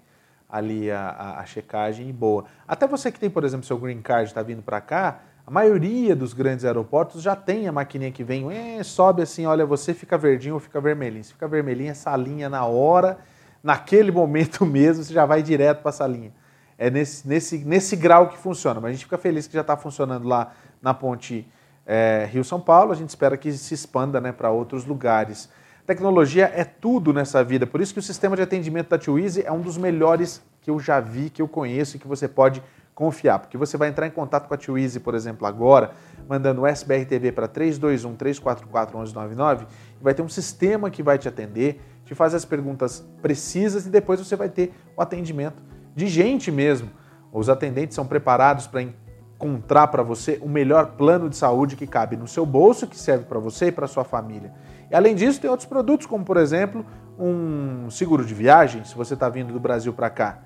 ali a, a, a, checagem e boa. Até você que tem, por exemplo, seu green card está vindo para cá, a maioria dos grandes aeroportos já tem a maquininha que vem, é, sobe assim, olha, você fica verdinho ou fica vermelhinho. Se fica vermelhinho, essa linha na hora, naquele momento mesmo, você já vai direto para essa linha. É nesse, nesse, nesse grau que funciona, mas a gente fica feliz que já está funcionando lá na ponte é, Rio-São Paulo, a gente espera que se expanda né, para outros lugares. Tecnologia é tudo nessa vida, por isso que o sistema de atendimento da Twizy é um dos melhores que eu já vi, que eu conheço e que você pode confiar, porque você vai entrar em contato com a Twizy, por exemplo, agora, mandando o SBRTV para 321 344 1199 e vai ter um sistema que vai te atender, te fazer as perguntas precisas e depois você vai ter o atendimento de gente mesmo. Os atendentes são preparados para encontrar para você o melhor plano de saúde que cabe no seu bolso, que serve para você e para sua família. E além disso, tem outros produtos, como por exemplo, um seguro de viagem, se você está vindo do Brasil para cá.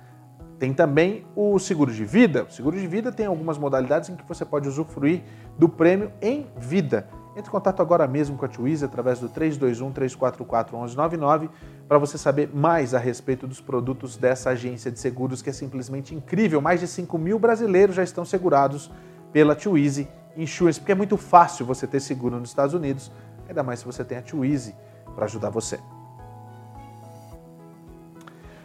Tem também o seguro de vida. O seguro de vida tem algumas modalidades em que você pode usufruir do prêmio em vida. Entre em contato agora mesmo com a Twizy através do 321 344 1199 para você saber mais a respeito dos produtos dessa agência de seguros que é simplesmente incrível. Mais de 5 mil brasileiros já estão segurados pela Twizy Insurance, porque é muito fácil você ter seguro nos Estados Unidos, ainda mais se você tem a Twizy para ajudar você.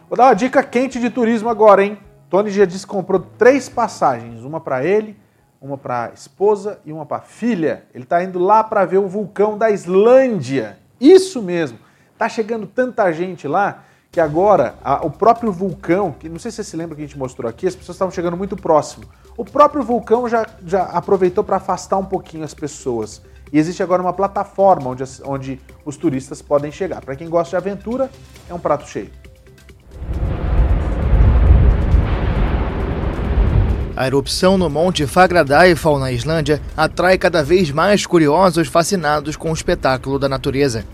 Vou dar uma dica quente de turismo agora, hein? Tony já disse que comprou três passagens, uma para ele, uma para a esposa e uma para a filha. Ele está indo lá para ver o vulcão da Islândia. Isso mesmo. Tá chegando tanta gente lá que agora a, o próprio vulcão, que não sei se você se lembra que a gente mostrou aqui, as pessoas estavam chegando muito próximo. O próprio vulcão já, já aproveitou para afastar um pouquinho as pessoas. E existe agora uma plataforma onde, onde os turistas podem chegar. Para quem gosta de aventura, é um prato cheio. A erupção no Monte Fagradalfjall, na Islândia, atrai cada vez mais curiosos fascinados com o espetáculo da natureza.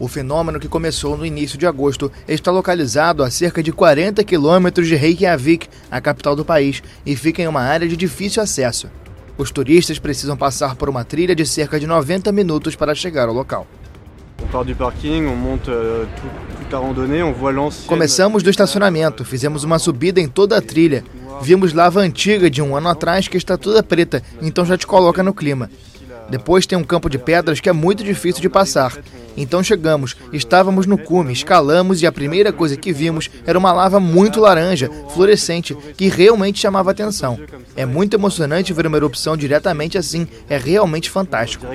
O fenômeno que começou no início de agosto está localizado a cerca de 40 quilômetros de Reykjavik, a capital do país, e fica em uma área de difícil acesso. Os turistas precisam passar por uma trilha de cerca de 90 minutos para chegar ao local. Euh, Começamos do estacionamento, fizemos uma subida em toda a trilha. Vimos lava antiga de um ano atrás que está toda preta, então já te coloca no clima. Depois tem um campo de pedras que é muito difícil de passar. Então chegamos, estávamos no cume, escalamos e a primeira coisa que vimos era uma lava muito laranja, fluorescente, que realmente chamava atenção. É muito emocionante ver uma erupção diretamente assim, é realmente fantástico.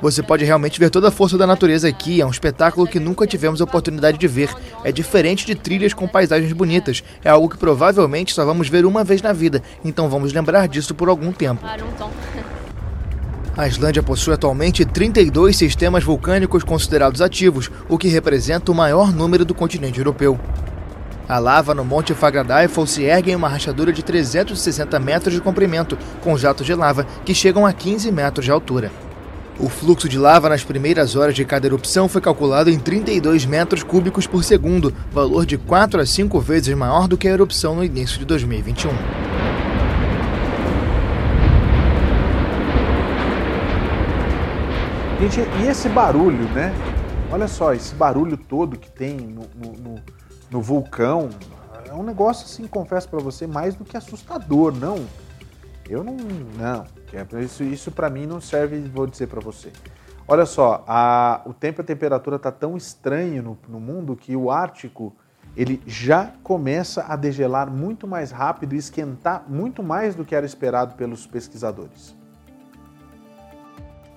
Você pode realmente ver toda a força da natureza aqui. É um espetáculo que nunca tivemos a oportunidade de ver. É diferente de trilhas com paisagens bonitas. É algo que provavelmente só vamos ver uma vez na vida. Então vamos lembrar disso por algum tempo. A Islândia possui atualmente 32 sistemas vulcânicos considerados ativos, o que representa o maior número do continente europeu. A lava no Monte Fagradalfjall se ergue em uma rachadura de 360 metros de comprimento, com jatos de lava que chegam a 15 metros de altura. O fluxo de lava nas primeiras horas de cada erupção foi calculado em 32 metros cúbicos por segundo, valor de 4 a 5 vezes maior do que a erupção no início de 2021. Gente, e esse barulho, né? Olha só, esse barulho todo que tem no, no, no, vulcão é um negócio, assim, confesso para você, mais do que assustador, não. Eu não. Não. É isso, isso para mim não serve, vou dizer para você. Olha só, a, o tempo e a temperatura está tão estranho no, no mundo que o Ártico ele já começa a degelar muito mais rápido e esquentar muito mais do que era esperado pelos pesquisadores.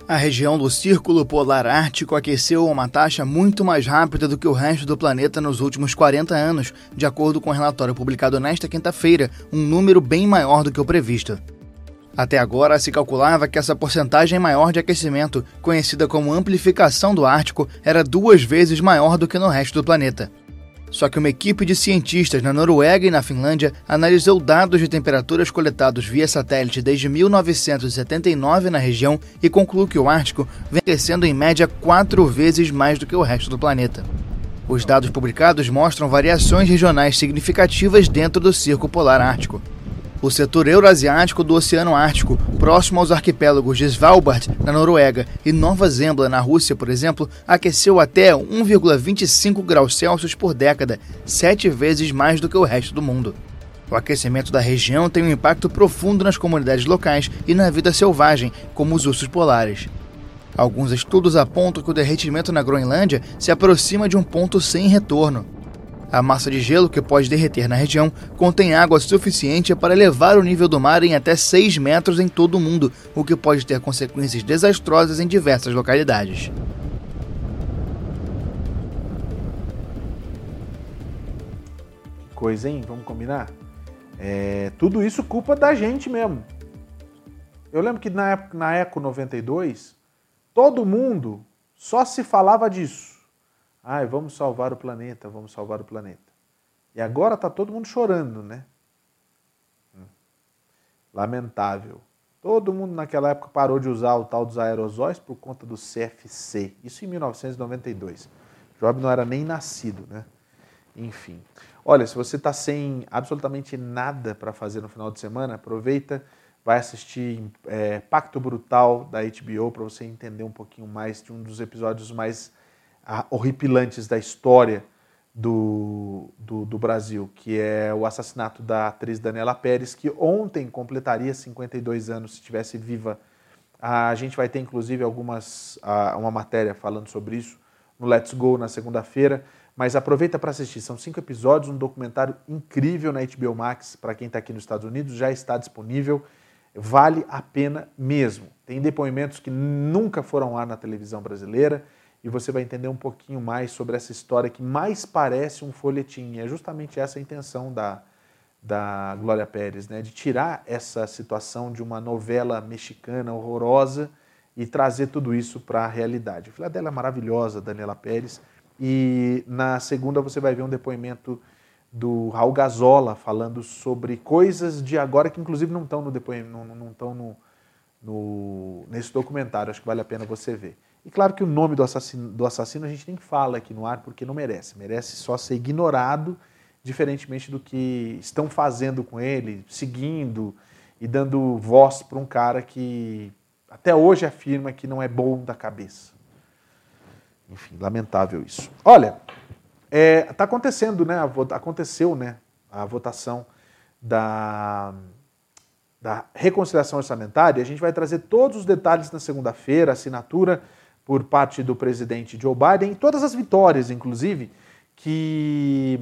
A região do Círculo Polar Ártico aqueceu a uma taxa muito mais rápida do que o resto do planeta nos últimos 40 anos, de acordo com o um relatório publicado nesta quinta-feira, um número bem maior do que o previsto. Até agora se calculava que essa porcentagem maior de aquecimento, conhecida como amplificação do Ártico, era duas vezes maior do que no resto do planeta. Só que uma equipe de cientistas na Noruega e na Finlândia analisou dados de temperaturas coletados via satélite desde 1979 na região e concluiu que o Ártico vem crescendo em média quatro vezes mais do que o resto do planeta. Os dados publicados mostram variações regionais significativas dentro do Círculo Polar Ártico o setor euroasiático do Oceano Ártico, próximo aos arquipélagos de Svalbard, na Noruega, e Nova Zembla, na Rússia, por exemplo, aqueceu até 1,25 graus Celsius por década, sete vezes mais do que o resto do mundo. O aquecimento da região tem um impacto profundo nas comunidades locais e na vida selvagem, como os ursos polares. Alguns estudos apontam que o derretimento na Groenlândia se aproxima de um ponto sem retorno. A massa de gelo que pode derreter na região contém água suficiente para elevar o nível do mar em até 6 metros em todo o mundo, o que pode ter consequências desastrosas em diversas localidades. Que coisa, hein? Vamos combinar? É, tudo isso culpa da gente mesmo. Eu lembro que na, na Eco 92, todo mundo só se falava disso. Ai, vamos salvar o planeta, vamos salvar o planeta. E agora está todo mundo chorando, né? Hum. Lamentável. Todo mundo naquela época parou de usar o tal dos aerosóis por conta do CFC. Isso em 1992. Job não era nem nascido, né? Enfim. Olha, se você está sem absolutamente nada para fazer no final de semana, aproveita, vai assistir é, Pacto Brutal da HBO para você entender um pouquinho mais de um dos episódios mais horripilantes da história do, do, do, Brasil, que é o assassinato da atriz Daniela Pérez, que ontem completaria 52 anos se estivesse viva. A gente vai ter inclusive algumas uma matéria falando sobre isso no Let's Go na segunda-feira, mas aproveita para assistir. São cinco episódios, um documentário incrível na HBO Max para quem está aqui nos Estados Unidos, já está disponível. Vale a pena mesmo. Tem depoimentos que nunca foram lá na televisão brasileira e você vai entender um pouquinho mais sobre essa história que mais parece um folhetim. É justamente essa a intenção da, da Glória Pérez, né? de tirar essa situação de uma novela mexicana horrorosa e trazer tudo isso para a realidade. A filha dela é maravilhosa, Daniela Pérez, e na segunda você vai ver um depoimento do Raul Gazola falando sobre coisas de agora que inclusive não estão no depoimento, não estão no, no, nesse documentário, acho que vale a pena você ver. E claro que o nome do assassino, do assassino a gente nem fala aqui no ar porque não merece, merece só ser ignorado, diferentemente do que estão fazendo com ele, seguindo e dando voz para um cara que até hoje afirma que não é bom da cabeça. Enfim, lamentável isso. Olha, está é, tá acontecendo, né? Aconteceu, né? A votação da, da reconciliação orçamentária. A gente vai trazer todos os detalhes na segunda-feira, assinatura por parte do presidente Joe Biden, todas as vitórias, inclusive, que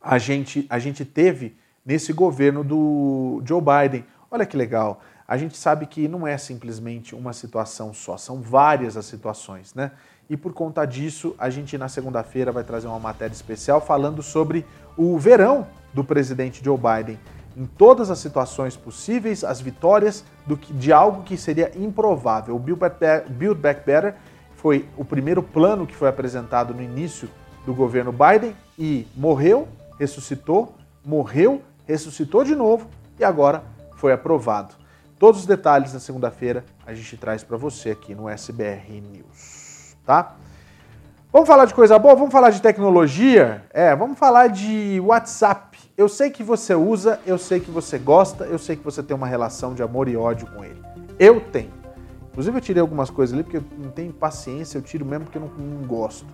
a gente, a gente teve nesse governo do Joe Biden. Olha que legal. A gente sabe que não é simplesmente uma situação só, são várias as situações, né? E por conta disso, a gente na segunda-feira vai trazer uma matéria especial falando sobre o verão do presidente Joe Biden em todas as situações possíveis, as vitórias do que, de algo que seria improvável. O Build Back, Better foi o primeiro plano que foi apresentado no início do governo Biden e morreu, ressuscitou, morreu, ressuscitou de novo e agora foi aprovado. Todos os detalhes na segunda-feira a gente traz para você aqui no SBR News, tá? Vamos falar de coisa boa? Vamos falar de tecnologia? É, vamos falar de WhatsApp. Eu sei que você usa, eu sei que você gosta, eu sei que você tem uma relação de amor e ódio com ele. Eu tenho. Inclusive eu tirei algumas coisas ali porque eu não tenho paciência, eu tiro mesmo porque eu não, não gosto.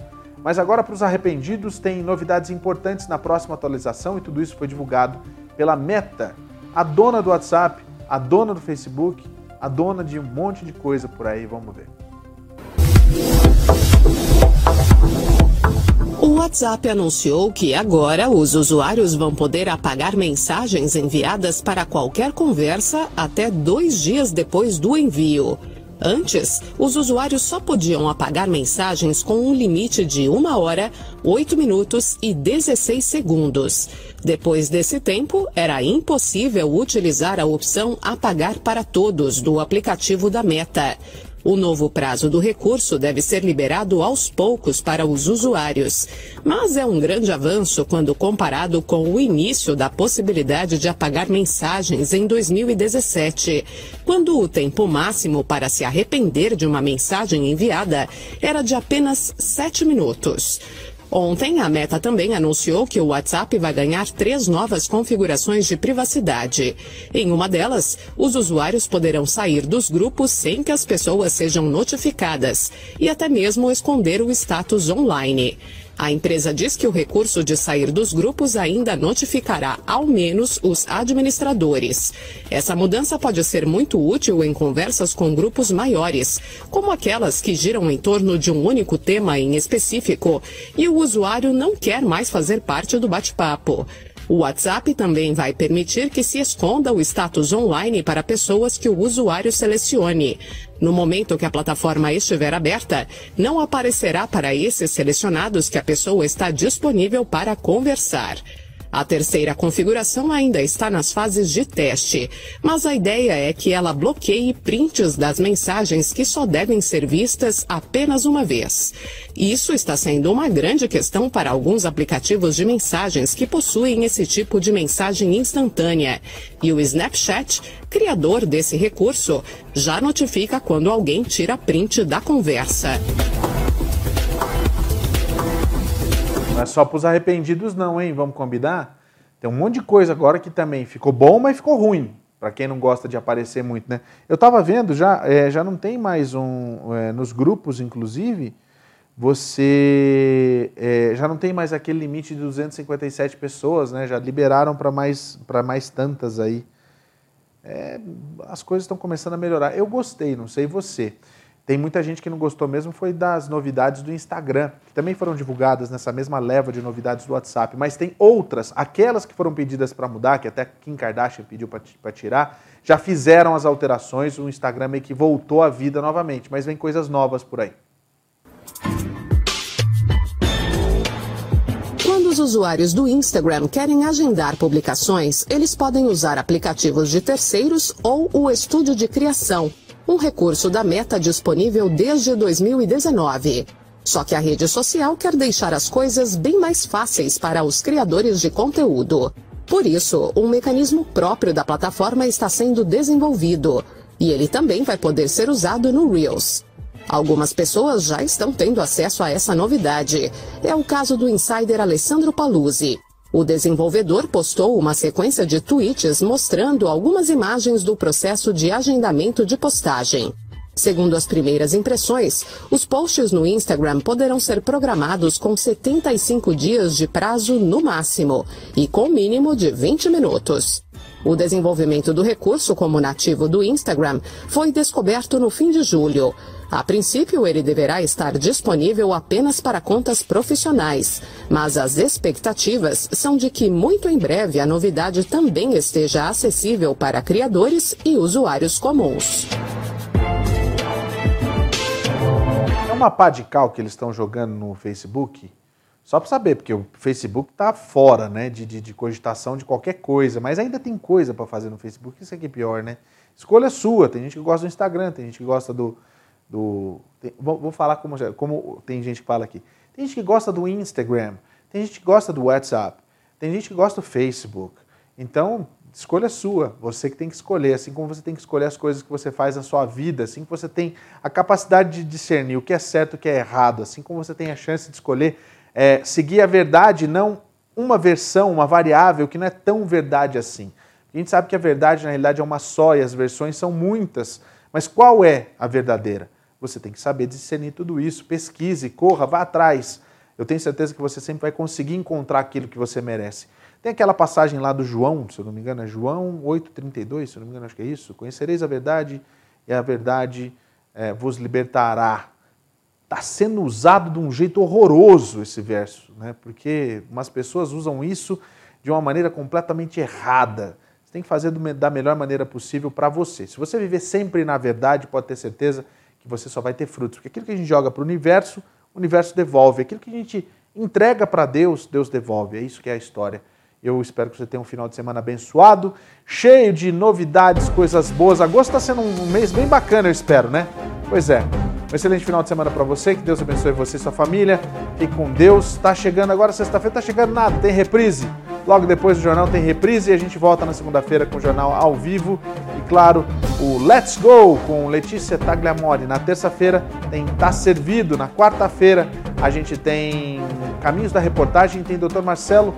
Mas agora para os arrependidos tem novidades importantes na próxima atualização e tudo isso foi divulgado pela Meta, a dona do WhatsApp, a dona do Facebook, a dona de um monte de coisa por aí, vamos ver. O WhatsApp anunciou que agora os usuários vão poder apagar mensagens enviadas para qualquer conversa até dois dias depois do envio. Antes, os usuários só podiam apagar mensagens com um limite de 1 hora, 8 minutos e 16 segundos. Depois desse tempo, era impossível utilizar a opção Apagar para Todos do aplicativo da Meta. O novo prazo do recurso deve ser liberado aos poucos para os usuários, mas é um grande avanço quando comparado com o início da possibilidade de apagar mensagens em 2017, quando o tempo máximo para se arrepender de uma mensagem enviada era de apenas 7 minutos. Ontem, a Meta também anunciou que o WhatsApp vai ganhar três novas configurações de privacidade. Em uma delas, os usuários poderão sair dos grupos sem que as pessoas sejam notificadas e até mesmo esconder o status online. A empresa diz que o recurso de sair dos grupos ainda notificará ao menos os administradores. Essa mudança pode ser muito útil em conversas com grupos maiores, como aquelas que giram em torno de um único tema em específico, e o usuário não quer mais fazer parte do bate-papo. O WhatsApp também vai permitir que se esconda o status online para pessoas que o usuário selecione. No momento que a plataforma estiver aberta, não aparecerá para esses selecionados que a pessoa está disponível para conversar. A terceira configuração ainda está nas fases de teste, mas a ideia é que ela bloqueie prints das mensagens que só devem ser vistas apenas uma vez. Isso está sendo uma grande questão para alguns aplicativos de mensagens que possuem esse tipo de mensagem instantânea. E o Snapchat, criador desse recurso, já notifica quando alguém tira print da conversa. Não é só para os arrependidos, não, hein? Vamos combinar? Tem um monte de coisa agora que também ficou bom, mas ficou ruim. Para quem não gosta de aparecer muito, né? Eu estava vendo já, é, já não tem mais um. É, nos grupos, inclusive, você é, já não tem mais aquele limite de 257 pessoas, né? Já liberaram para mais, mais tantas aí. É, as coisas estão começando a melhorar. Eu gostei, não sei você. Tem muita gente que não gostou mesmo, foi das novidades do Instagram, que também foram divulgadas nessa mesma leva de novidades do WhatsApp. Mas tem outras, aquelas que foram pedidas para mudar, que até Kim Kardashian pediu para tirar, já fizeram as alterações, o Instagram meio que voltou à vida novamente, mas vem coisas novas por aí. os usuários do Instagram querem agendar publicações, eles podem usar aplicativos de terceiros ou o estúdio de criação, um recurso da Meta disponível desde 2019. Só que a rede social quer deixar as coisas bem mais fáceis para os criadores de conteúdo. Por isso, um mecanismo próprio da plataforma está sendo desenvolvido e ele também vai poder ser usado no Reels. Algumas pessoas já estão tendo acesso a essa novidade. É o caso do insider Alessandro Paluzzi. O desenvolvedor postou uma sequência de tweets mostrando algumas imagens do processo de agendamento de postagem. Segundo as primeiras impressões, os posts no Instagram poderão ser programados com 75 dias de prazo no máximo e com mínimo de 20 minutos. O desenvolvimento do recurso como nativo do Instagram foi descoberto no fim de julho. A princípio, ele deverá estar disponível apenas para contas profissionais, mas as expectativas são de que muito em breve a novidade também esteja acessível para criadores e usuários comuns. É uma pá de cal que eles estão jogando no Facebook, só para saber, porque o Facebook está fora né, de, de, de, cogitação de qualquer coisa, mas ainda tem coisa para fazer no Facebook, isso aqui é pior, né? Escolha sua, tem gente que gosta do Instagram, tem gente que gosta do. do tem, vou, vou, falar como, como tem gente que fala aqui. Tem gente que gosta do Instagram, tem gente que gosta do WhatsApp, tem gente que gosta do Facebook. Então, escolha sua, você que tem que escolher, assim como você tem que escolher as coisas que você faz na sua vida, assim como você tem a capacidade de discernir o que é certo e o que é errado, assim como você tem a chance de escolher é, seguir a verdade, não uma versão, uma variável que não é tão verdade assim. A gente sabe que a verdade, na realidade, é uma só e as versões são muitas. Mas qual é a verdadeira? Você tem que saber discernir tudo isso, pesquise, corra, vá atrás. Eu tenho certeza que você sempre vai conseguir encontrar aquilo que você merece. Tem aquela passagem lá do João, se eu não me engano, é João 8,32, se eu não me engano, acho que é isso. Conhecereis a verdade e a verdade é, vos libertará. Está sendo usado de um jeito horroroso esse verso, né? porque umas pessoas usam isso de uma maneira completamente errada. Você tem que fazer da melhor maneira possível para você. Se você viver sempre na verdade, pode ter certeza que você só vai ter frutos. Porque aquilo que a gente joga para o universo, o universo devolve. Aquilo que a gente entrega para Deus, Deus devolve. É isso que é a história. Eu espero que você tenha um final de semana abençoado, cheio de novidades, coisas boas. Agosto está sendo um mês bem bacana, eu espero, né? Pois é. Um excelente final de semana para você, que Deus abençoe você e sua família. Fique com Deus. Está chegando agora, sexta-feira, está chegando nada, tem reprise. Logo depois do jornal tem reprise e a gente volta na segunda-feira com o jornal ao vivo. E claro, o Let's Go com Letícia Tagliamori. Na terça-feira tem Tá Servido. Na quarta-feira a gente tem Caminhos da Reportagem, tem Dr. Marcelo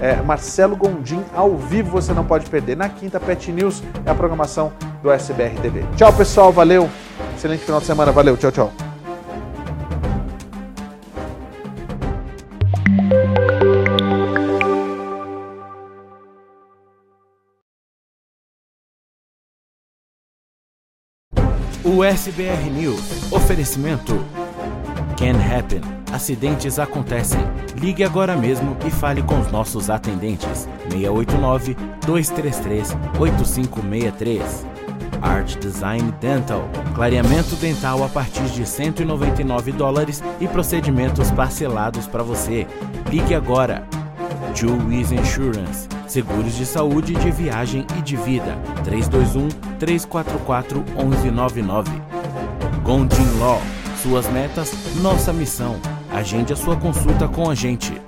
é, Marcelo Gondim ao vivo, você não pode perder. Na quinta, Pet News é a programação do SBR TV. Tchau, pessoal, valeu. Excelente final de semana, valeu, tchau, tchau. O SBR News. Oferecimento. Can happen. Acidentes acontecem. Ligue agora mesmo e fale com os nossos atendentes. 689 233 8563. Art Design Dental. Clareamento dental a partir de 199 dólares e procedimentos parcelados para você. Ligue agora. Juiz Insurance. Seguros de saúde, de viagem e de vida. 321 344 1199. Gondin Law. Suas metas, nossa missão. Agende a sua consulta com a gente.